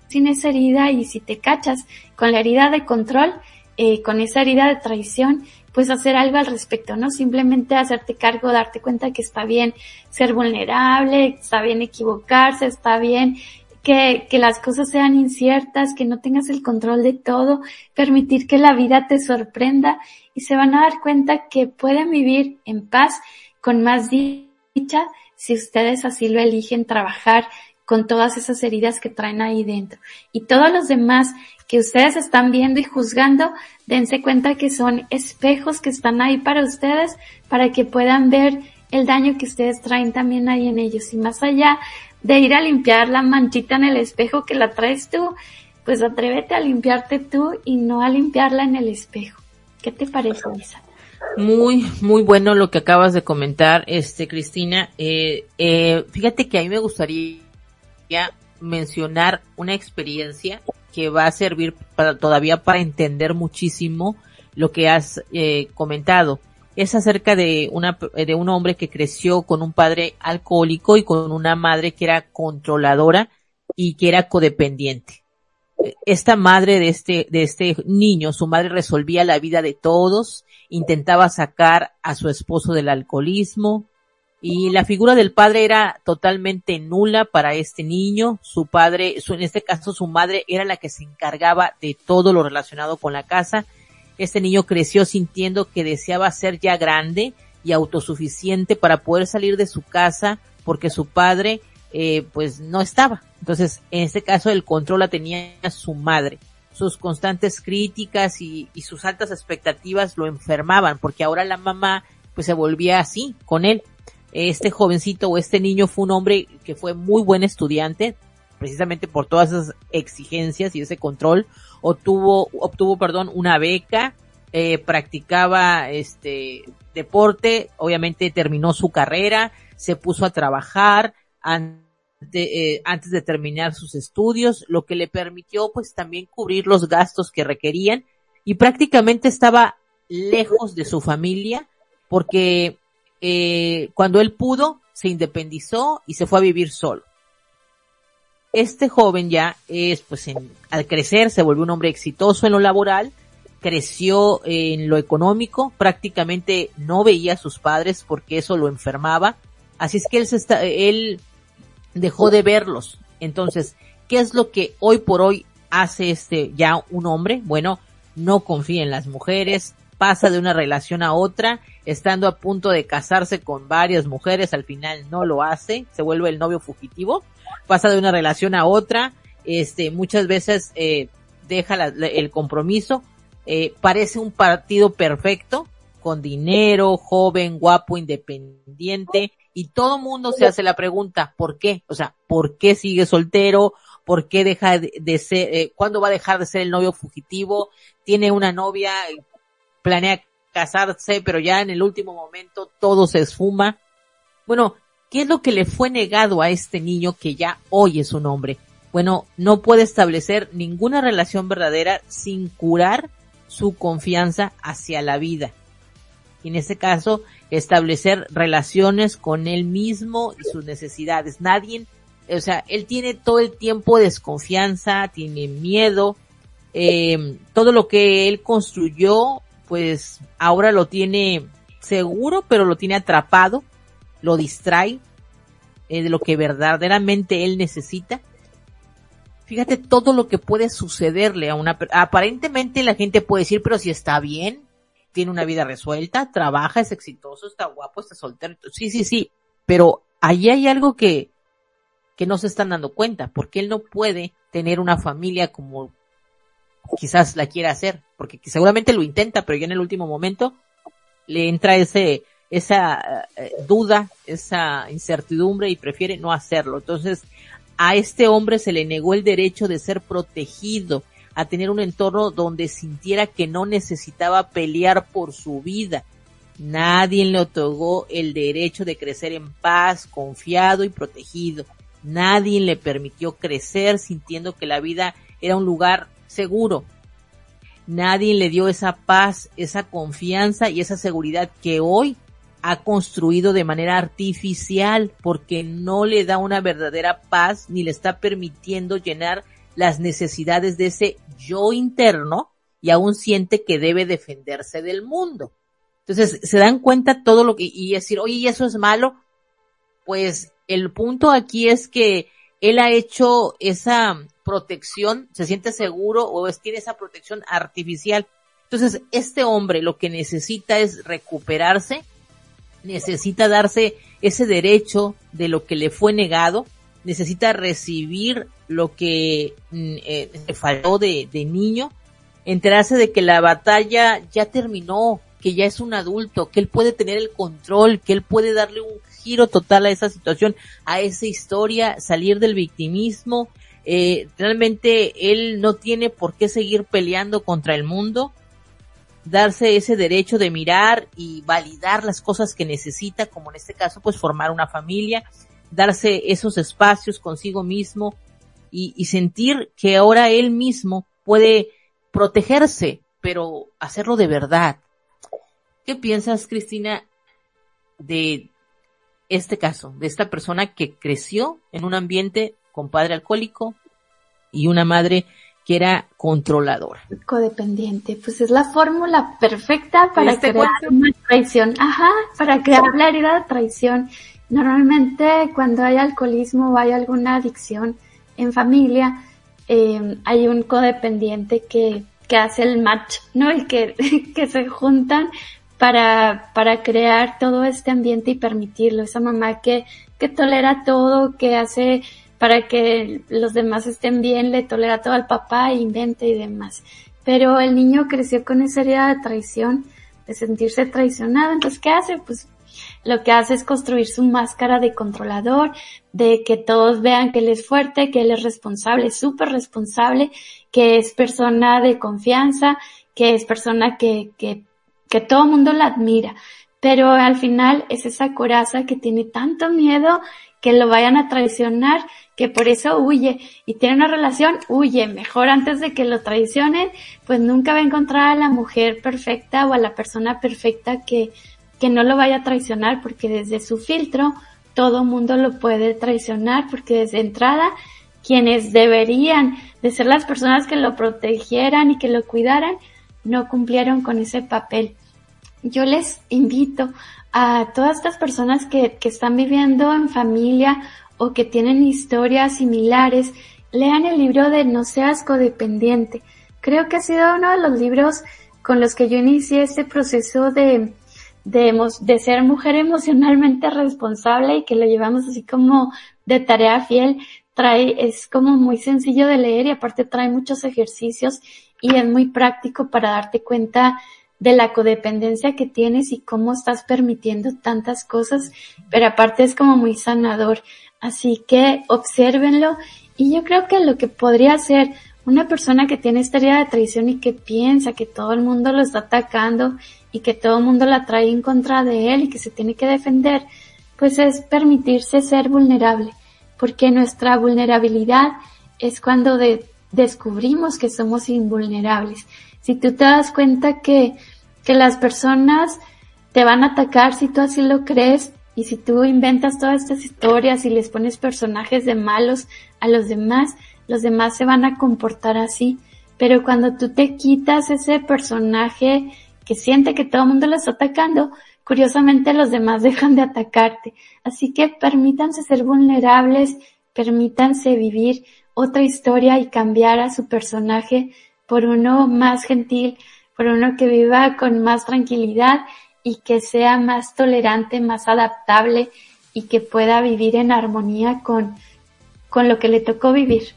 sin esa herida y si te cachas con la herida de control, eh, con esa herida de traición, pues hacer algo al respecto, ¿no? Simplemente hacerte cargo, darte cuenta que está bien ser vulnerable, está bien equivocarse, está bien que, que las cosas sean inciertas, que no tengas el control de todo, permitir que la vida te sorprenda y se van a dar cuenta que pueden vivir en paz, con más dicha, si ustedes así lo eligen trabajar con todas esas heridas que traen ahí dentro. Y todos los demás que ustedes están viendo y juzgando, dense cuenta que son espejos que están ahí para ustedes, para que puedan ver el daño que ustedes traen también ahí en ellos. Y más allá de ir a limpiar la manchita en el espejo que la traes tú, pues atrévete a limpiarte tú y no a limpiarla en el espejo. ¿Qué te parece, Lisa? Muy, muy bueno lo que acabas de comentar, este, Cristina. Eh, eh, fíjate que a mí me gustaría mencionar una experiencia que va a servir para, todavía para entender muchísimo lo que has eh, comentado. Es acerca de una, de un hombre que creció con un padre alcohólico y con una madre que era controladora y que era codependiente. Esta madre de este, de este niño, su madre resolvía la vida de todos, intentaba sacar a su esposo del alcoholismo, y la figura del padre era totalmente nula para este niño. Su padre, su, en este caso su madre era la que se encargaba de todo lo relacionado con la casa. Este niño creció sintiendo que deseaba ser ya grande y autosuficiente para poder salir de su casa porque su padre eh, pues no estaba. Entonces, en este caso el control la tenía su madre. Sus constantes críticas y, y sus altas expectativas lo enfermaban porque ahora la mamá pues se volvía así con él este jovencito o este niño fue un hombre que fue muy buen estudiante, precisamente por todas esas exigencias y ese control, obtuvo, obtuvo, perdón, una beca, eh, practicaba este deporte, obviamente terminó su carrera, se puso a trabajar eh, antes de terminar sus estudios, lo que le permitió pues también cubrir los gastos que requerían y prácticamente estaba lejos de su familia porque eh, cuando él pudo, se independizó y se fue a vivir solo. Este joven ya es, pues, al crecer se volvió un hombre exitoso en lo laboral, creció en lo económico, prácticamente no veía a sus padres porque eso lo enfermaba, así es que él, se está, él dejó de verlos. Entonces, ¿qué es lo que hoy por hoy hace este ya un hombre? Bueno, no confía en las mujeres, pasa de una relación a otra, estando a punto de casarse con varias mujeres, al final no lo hace, se vuelve el novio fugitivo, pasa de una relación a otra, este, muchas veces eh, deja el compromiso, eh, parece un partido perfecto, con dinero, joven, guapo, independiente, y todo mundo se hace la pregunta, ¿por qué? O sea, ¿por qué sigue soltero? ¿Por qué deja de, ser, eh, cuándo va a dejar de ser el novio fugitivo? Tiene una novia, planea casarse, pero ya en el último momento todo se esfuma. Bueno, ¿qué es lo que le fue negado a este niño que ya hoy es un hombre? Bueno, no puede establecer ninguna relación verdadera sin curar su confianza hacia la vida. Y en este caso, establecer relaciones con él mismo y sus necesidades. Nadie, o sea, él tiene todo el tiempo desconfianza, tiene miedo, eh, todo lo que él construyó pues ahora lo tiene seguro, pero lo tiene atrapado, lo distrae eh, de lo que verdaderamente él necesita. Fíjate todo lo que puede sucederle a una aparentemente la gente puede decir, pero si está bien, tiene una vida resuelta, trabaja, es exitoso, está guapo, está soltero. Sí, sí, sí, pero ahí hay algo que que no se están dando cuenta, porque él no puede tener una familia como quizás la quiera hacer, porque seguramente lo intenta, pero ya en el último momento le entra ese, esa eh, duda, esa incertidumbre y prefiere no hacerlo. Entonces, a este hombre se le negó el derecho de ser protegido, a tener un entorno donde sintiera que no necesitaba pelear por su vida. Nadie le otorgó el derecho de crecer en paz, confiado y protegido. Nadie le permitió crecer sintiendo que la vida era un lugar seguro. Nadie le dio esa paz, esa confianza y esa seguridad que hoy ha construido de manera artificial porque no le da una verdadera paz ni le está permitiendo llenar las necesidades de ese yo interno y aún siente que debe defenderse del mundo. Entonces, se dan cuenta todo lo que, y decir, oye, ¿y eso es malo? Pues el punto aquí es que él ha hecho esa protección, se siente seguro o es, tiene esa protección artificial. Entonces, este hombre lo que necesita es recuperarse, necesita darse ese derecho de lo que le fue negado, necesita recibir lo que mm, eh, le falló de, de niño, enterarse de que la batalla ya terminó, que ya es un adulto, que él puede tener el control, que él puede darle un giro total a esa situación, a esa historia, salir del victimismo. Eh, realmente él no tiene por qué seguir peleando contra el mundo, darse ese derecho de mirar y validar las cosas que necesita, como en este caso, pues formar una familia, darse esos espacios consigo mismo y, y sentir que ahora él mismo puede protegerse, pero hacerlo de verdad. ¿Qué piensas, Cristina, de este caso, de esta persona que creció en un ambiente con padre alcohólico y una madre que era controladora. Codependiente, pues es la fórmula perfecta para este crear una traición. Ajá, para crear la herida de traición. Normalmente cuando hay alcoholismo o hay alguna adicción en familia, eh, hay un codependiente que, que hace el match, ¿no? Y que, que se juntan para, para crear todo este ambiente y permitirlo. Esa mamá que, que tolera todo, que hace para que los demás estén bien, le tolera todo al papá, invente y demás. Pero el niño creció con esa herida de traición, de sentirse traicionado. Entonces, ¿qué hace? Pues lo que hace es construir su máscara de controlador, de que todos vean que él es fuerte, que él es responsable, súper responsable, que es persona de confianza, que es persona que, que, que todo mundo la admira. Pero al final es esa coraza que tiene tanto miedo que lo vayan a traicionar que por eso huye y tiene una relación, huye. Mejor antes de que lo traicionen, pues nunca va a encontrar a la mujer perfecta o a la persona perfecta que, que no lo vaya a traicionar porque desde su filtro todo mundo lo puede traicionar porque desde entrada quienes deberían de ser las personas que lo protegieran y que lo cuidaran no cumplieron con ese papel. Yo les invito a todas estas personas que, que están viviendo en familia o que tienen historias similares, lean el libro de No seas codependiente. Creo que ha sido uno de los libros con los que yo inicié este proceso de, de, de ser mujer emocionalmente responsable y que lo llevamos así como de tarea fiel. Trae, es como muy sencillo de leer y aparte trae muchos ejercicios y es muy práctico para darte cuenta de la codependencia que tienes y cómo estás permitiendo tantas cosas, pero aparte es como muy sanador. Así que obsérvenlo y yo creo que lo que podría ser una persona que tiene esta herida de traición y que piensa que todo el mundo lo está atacando y que todo el mundo la trae en contra de él y que se tiene que defender, pues es permitirse ser vulnerable, porque nuestra vulnerabilidad es cuando descubrimos que somos invulnerables. Si tú te das cuenta que, que las personas te van a atacar si tú así lo crees, y si tú inventas todas estas historias y les pones personajes de malos a los demás, los demás se van a comportar así. Pero cuando tú te quitas ese personaje que siente que todo mundo lo está atacando, curiosamente los demás dejan de atacarte. Así que permítanse ser vulnerables, permítanse vivir otra historia y cambiar a su personaje por uno más gentil, por uno que viva con más tranquilidad y que sea más tolerante, más adaptable y que pueda vivir en armonía con, con lo que le tocó vivir.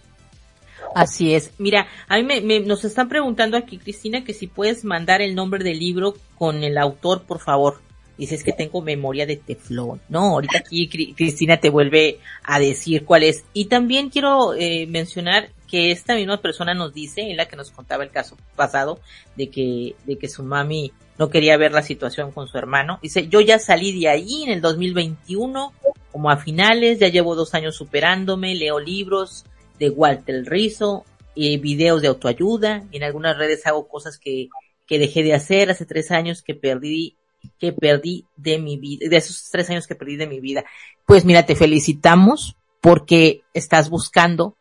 Así es. Mira, a mí me, nos están preguntando aquí, Cristina, que si puedes mandar el nombre del libro con el autor, por favor. Dices que tengo memoria de teflón. No, ahorita aquí Cristina te vuelve a decir cuál es. Y también quiero eh, mencionar que esta misma persona nos dice, en la que nos contaba el caso pasado, de que, de que su mami no quería ver la situación con su hermano. Dice, yo ya salí de ahí en el 2021, como a finales, ya llevo dos años superándome, leo libros de Walter Rizzo, y videos de autoayuda, y en algunas redes hago cosas que, que dejé de hacer hace tres años que perdí, que perdí de mi vida, de esos tres años que perdí de mi vida. Pues mira, te felicitamos porque estás buscando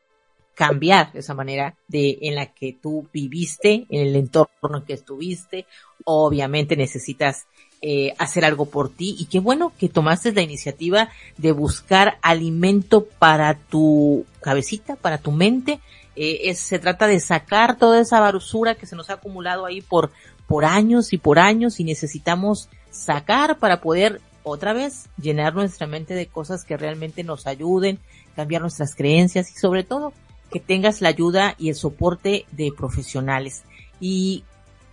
cambiar esa manera de en la que tú viviste, en el entorno en que estuviste. Obviamente necesitas eh, hacer algo por ti y qué bueno que tomaste la iniciativa de buscar alimento para tu cabecita, para tu mente. Eh, se trata de sacar toda esa barusura que se nos ha acumulado ahí por, por años y por años y necesitamos sacar para poder otra vez llenar nuestra mente de cosas que realmente nos ayuden, cambiar nuestras creencias y sobre todo que tengas la ayuda y el soporte de profesionales. Y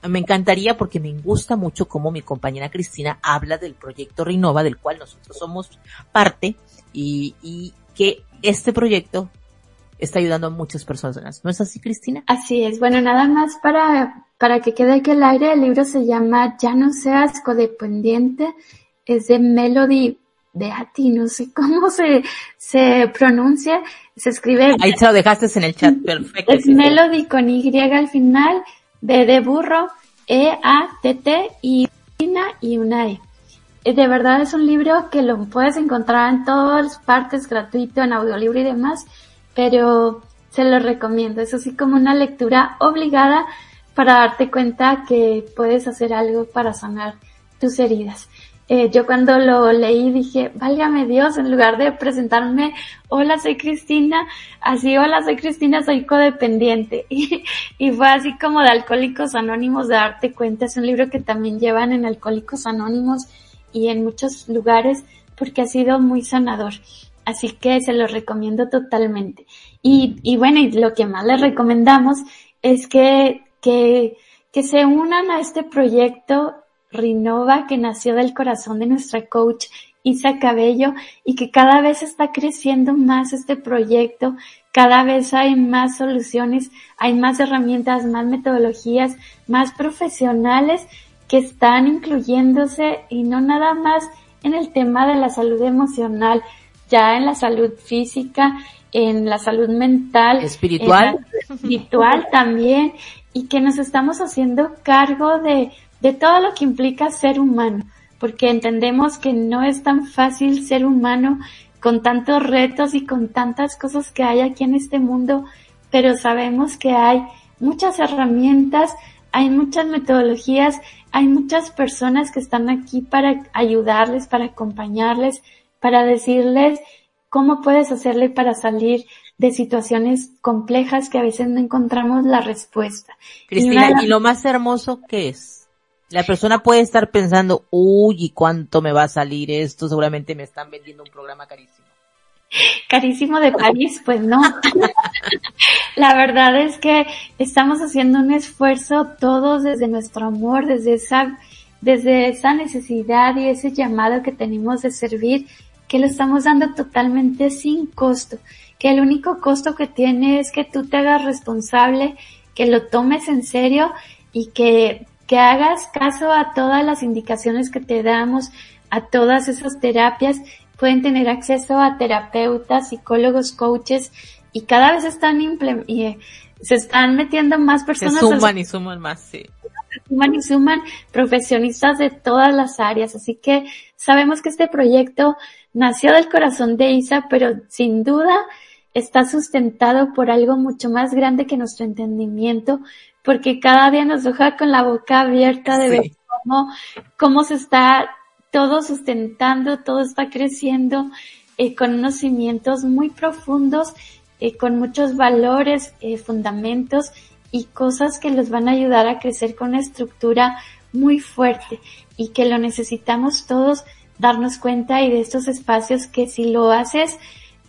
me encantaría porque me gusta mucho cómo mi compañera Cristina habla del proyecto Renova, del cual nosotros somos parte, y, y que este proyecto está ayudando a muchas personas. ¿No es así, Cristina? Así es. Bueno, nada más para, para que quede que el aire, el libro se llama Ya no seas codependiente, es de Melody Beati, no sé cómo se, se pronuncia, se escribe. Ahí te lo dejaste en el chat, perfecto. Es Melody con Y al final, B de burro, E, A, T, T y y una E. Eh, de verdad es un libro que lo puedes encontrar en todas partes, gratuito, en audiolibro y demás, pero se lo recomiendo. Es así como una lectura obligada para darte cuenta que puedes hacer algo para sanar tus heridas. Eh, yo cuando lo leí dije, válgame Dios, en lugar de presentarme, hola, soy Cristina, así, hola, soy Cristina, soy codependiente. Y, fue así como de Alcohólicos Anónimos, de darte cuenta. Es un libro que también llevan en Alcohólicos Anónimos y en muchos lugares porque ha sido muy sanador. Así que se lo recomiendo totalmente. Y, y bueno, y lo que más les recomendamos es que, que, que se unan a este proyecto Rinova que nació del corazón de nuestra coach Isa Cabello y que cada vez está creciendo más este proyecto, cada vez hay más soluciones, hay más herramientas, más metodologías, más profesionales que están incluyéndose y no nada más en el tema de la salud emocional, ya en la salud física, en la salud mental, espiritual, espiritual también, y que nos estamos haciendo cargo de de todo lo que implica ser humano, porque entendemos que no es tan fácil ser humano con tantos retos y con tantas cosas que hay aquí en este mundo, pero sabemos que hay muchas herramientas, hay muchas metodologías, hay muchas personas que están aquí para ayudarles, para acompañarles, para decirles cómo puedes hacerle para salir de situaciones complejas que a veces no encontramos la respuesta. Cristina, ¿y, lo más hermoso que es? La persona puede estar pensando, uy, ¿y cuánto me va a salir esto? Seguramente me están vendiendo un programa carísimo. Carísimo de París, pues no. La verdad es que estamos haciendo un esfuerzo todos desde nuestro amor, desde esa, desde esa necesidad y ese llamado que tenemos de servir, que lo estamos dando totalmente sin costo, que el único costo que tiene es que tú te hagas responsable, que lo tomes en serio y que que hagas caso a todas las indicaciones que te damos, a todas esas terapias. Pueden tener acceso a terapeutas, psicólogos, coaches y cada vez están y, eh, se están metiendo más personas. Se suman y suman más, sí. Se suman y suman profesionistas de todas las áreas. Así que sabemos que este proyecto nació del corazón de Isa, pero sin duda está sustentado por algo mucho más grande que nuestro entendimiento, porque cada día nos deja con la boca abierta de ver cómo, cómo se está todo sustentando, todo está creciendo eh, con unos cimientos muy profundos, eh, con muchos valores, eh, fundamentos y cosas que los van a ayudar a crecer con una estructura muy fuerte y que lo necesitamos todos darnos cuenta y de estos espacios que si lo haces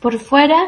por fuera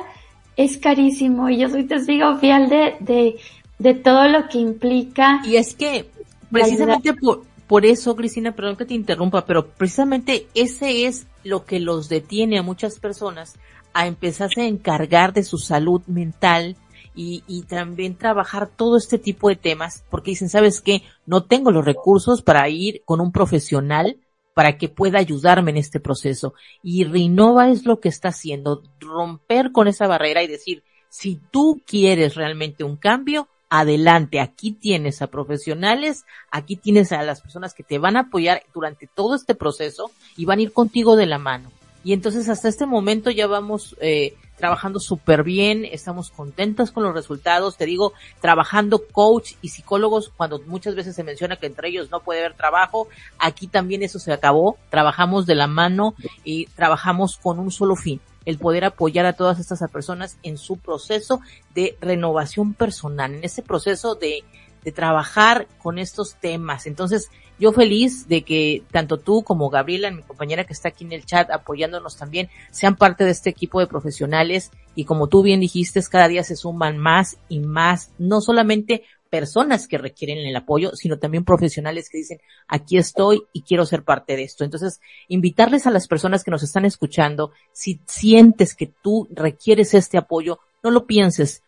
es carísimo. Y yo soy testigo fiel de, de de todo lo que implica. Y es que precisamente por, por eso, Cristina, perdón que te interrumpa, pero precisamente ese es lo que los detiene a muchas personas a empezarse a encargar de su salud mental y, y también trabajar todo este tipo de temas, porque dicen, ¿sabes qué? No tengo los recursos para ir con un profesional para que pueda ayudarme en este proceso. Y Rinova es lo que está haciendo, romper con esa barrera y decir, si tú quieres realmente un cambio, adelante, aquí tienes a profesionales, aquí tienes a las personas que te van a apoyar durante todo este proceso y van a ir contigo de la mano. Y entonces hasta este momento ya vamos eh, trabajando súper bien, estamos contentos con los resultados, te digo, trabajando coach y psicólogos cuando muchas veces se menciona que entre ellos no puede haber trabajo, aquí también eso se acabó, trabajamos de la mano y trabajamos con un solo fin, el poder apoyar a todas estas personas en su proceso de renovación personal, en ese proceso de, de trabajar con estos temas. Entonces, yo feliz de que tanto tú como Gabriela, mi compañera que está aquí en el chat apoyándonos también, sean parte de este equipo de profesionales y como tú bien dijiste, cada día se suman más y más, no solamente personas que requieren el apoyo, sino también profesionales que dicen, aquí estoy y quiero ser parte de esto. Entonces, invitarles a las personas que nos están escuchando, si sientes que tú requieres este apoyo, no lo pienses,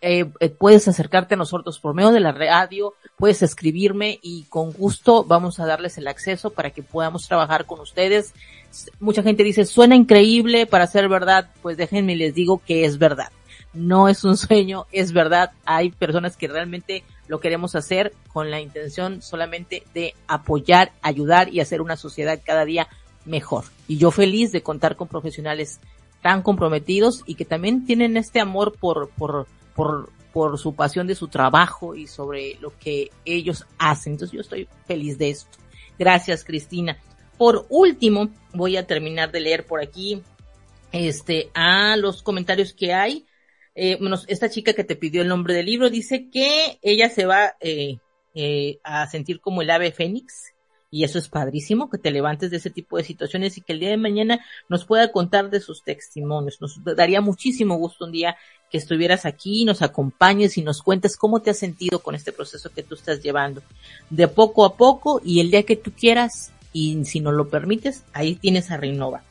eh, eh, puedes acercarte a nosotros por medio de la radio, puedes escribirme y con gusto vamos a darles el acceso para que podamos trabajar con ustedes. Mucha gente dice, suena increíble para ser verdad, pues déjenme les digo que es verdad. No es un sueño, es verdad. Hay personas que realmente lo queremos hacer con la intención solamente de apoyar, ayudar y hacer una sociedad cada día mejor. Y yo feliz de contar con profesionales tan comprometidos y que también tienen este amor por, por, por, por su pasión de su trabajo y sobre lo que ellos hacen. Entonces yo estoy feliz de esto. Gracias, Cristina. Por último, voy a terminar de leer por aquí, este, a los comentarios que hay. Eh, esta chica que te pidió el nombre del libro dice que ella se va eh, eh, a sentir como el ave fénix y eso es padrísimo, que te levantes de ese tipo de situaciones y que el día de mañana nos pueda contar de sus testimonios. Nos daría muchísimo gusto un día que estuvieras aquí, nos acompañes y nos cuentes cómo te has sentido con este proceso que tú estás llevando. De poco a poco y el día que tú quieras y si nos lo permites, ahí tienes a Reinova.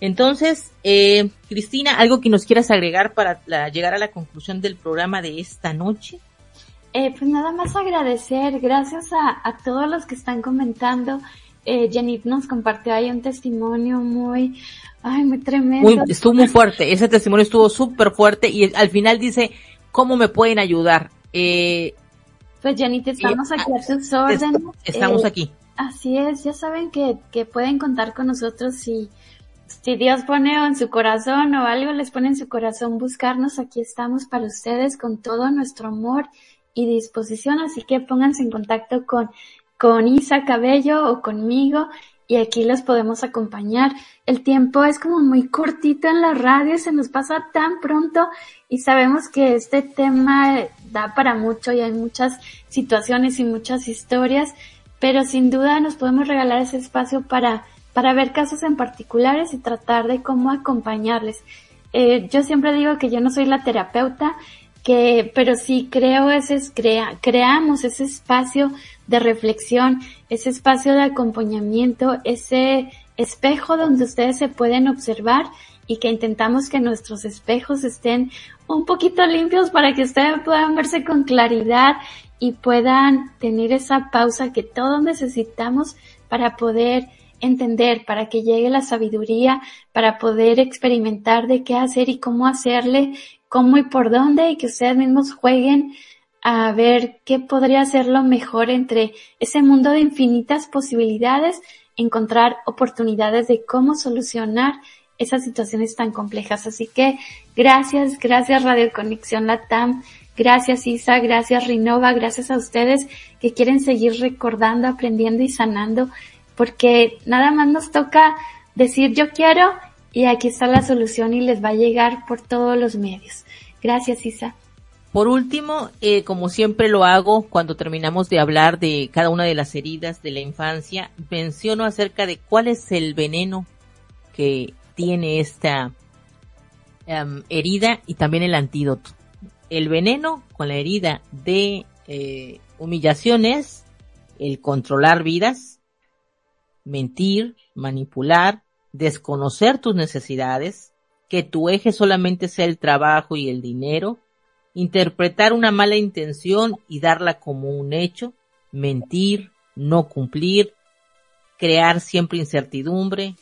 Entonces, eh, Cristina, ¿algo que nos quieras agregar para llegar a la conclusión del programa de esta noche? Eh, pues nada más agradecer, gracias a, a todos los que están comentando. Eh, Janit nos compartió ahí un testimonio muy, ay, muy tremendo. estuvo muy fuerte, ese testimonio estuvo súper fuerte y al final dice, ¿cómo me pueden ayudar? Eh, pues Janit, estamos aquí a tus órdenes. Estamos eh, aquí. Así es, ya saben que, que pueden contar con nosotros si, si Dios pone en su corazón o algo les pone en su corazón buscarnos, aquí estamos para ustedes con todo nuestro amor y disposición, así que pónganse en contacto con, con Isa Cabello o conmigo y aquí los podemos acompañar. El tiempo es como muy cortito en la radio, se nos pasa tan pronto y sabemos que este tema da para mucho y hay muchas situaciones y muchas historias, pero sin duda nos podemos regalar ese espacio para, para ver casos en particulares y tratar de cómo acompañarles. Eh, yo siempre digo que yo no soy la terapeuta, que, pero sí creo ese es, crea, creamos ese espacio de reflexión, ese espacio de acompañamiento, ese espejo donde ustedes se pueden observar y que intentamos que nuestros espejos estén un poquito limpios para que ustedes puedan verse con claridad y puedan tener esa pausa que todos necesitamos para poder entender, para que llegue la sabiduría, para poder experimentar de qué hacer y cómo hacerle cómo y por dónde y que ustedes mismos jueguen a ver qué podría ser lo mejor entre ese mundo de infinitas posibilidades, encontrar oportunidades de cómo solucionar esas situaciones tan complejas. Así que gracias, gracias Radio Conexión Latam, gracias Isa, gracias Rinova, gracias a ustedes que quieren seguir recordando, aprendiendo y sanando, porque nada más nos toca decir yo quiero y aquí está la solución y les va a llegar por todos los medios. Gracias, Isa. Por último, eh, como siempre lo hago cuando terminamos de hablar de cada una de las heridas de la infancia, menciono acerca de cuál es el veneno que tiene esta em, herida y también el antídoto. El veneno con la herida de eh, humillaciones, el controlar vidas, mentir, manipular, desconocer tus necesidades, que tu eje solamente sea el trabajo y el dinero, interpretar una mala intención y darla como un hecho, mentir, no cumplir, crear siempre incertidumbre,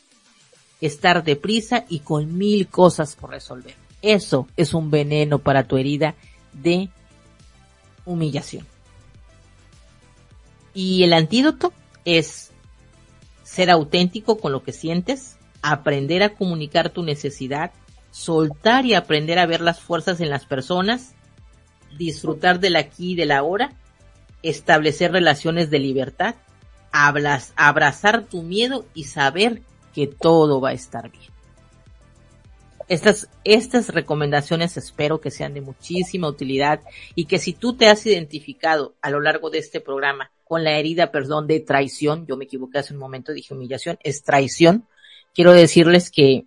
estar deprisa y con mil cosas por resolver. Eso es un veneno para tu herida de humillación. Y el antídoto es ser auténtico con lo que sientes, aprender a comunicar tu necesidad, soltar y aprender a ver las fuerzas en las personas, disfrutar del aquí y del ahora, establecer relaciones de libertad, abrazar tu miedo y saber que todo va a estar bien. Estas, estas recomendaciones espero que sean de muchísima utilidad y que si tú te has identificado a lo largo de este programa con la herida, perdón, de traición. Yo me equivoqué hace un momento, dije humillación, es traición. Quiero decirles que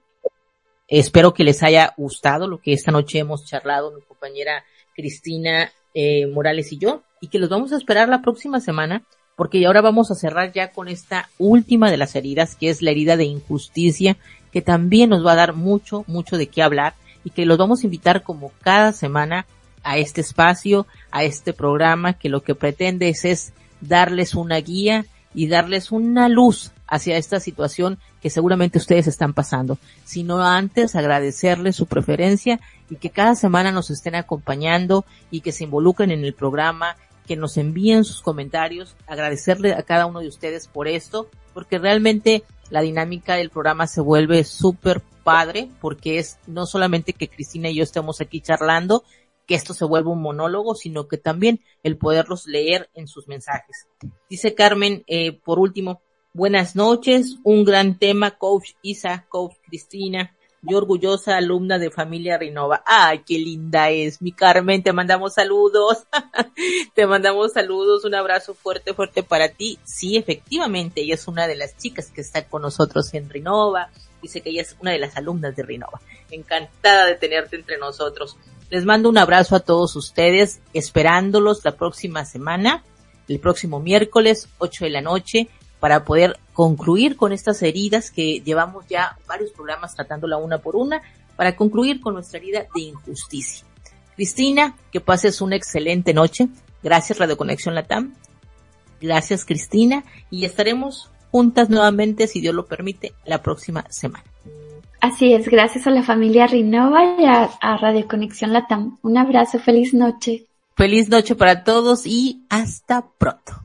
espero que les haya gustado lo que esta noche hemos charlado mi compañera Cristina eh, Morales y yo, y que los vamos a esperar la próxima semana, porque ahora vamos a cerrar ya con esta última de las heridas, que es la herida de injusticia, que también nos va a dar mucho, mucho de qué hablar, y que los vamos a invitar como cada semana a este espacio, a este programa, que lo que pretende es, es darles una guía y darles una luz hacia esta situación que seguramente ustedes están pasando, sino antes agradecerles su preferencia y que cada semana nos estén acompañando y que se involucren en el programa, que nos envíen sus comentarios, agradecerle a cada uno de ustedes por esto, porque realmente la dinámica del programa se vuelve súper padre, porque es no solamente que Cristina y yo estemos aquí charlando, que esto se vuelva un monólogo, sino que también el poderlos leer en sus mensajes. Dice Carmen, eh, por último, buenas noches, un gran tema, coach Isa, coach Cristina, yo orgullosa alumna de familia Renova. Ay, qué linda es, mi Carmen, te mandamos saludos, te mandamos saludos, un abrazo fuerte, fuerte para ti. Sí, efectivamente, ella es una de las chicas que está con nosotros en Renova, dice que ella es una de las alumnas de Renova. Encantada de tenerte entre nosotros. Les mando un abrazo a todos ustedes, esperándolos la próxima semana, el próximo miércoles, 8 de la noche, para poder concluir con estas heridas que llevamos ya varios programas tratándola una por una, para concluir con nuestra herida de injusticia. Cristina, que pases una excelente noche. Gracias Radio Conexión Latam. Gracias Cristina y estaremos juntas nuevamente, si Dios lo permite, la próxima semana. Así es, gracias a la familia Rinova y a, Radio Conexión Latam. Un abrazo, feliz noche. Feliz noche para todos y hasta pronto.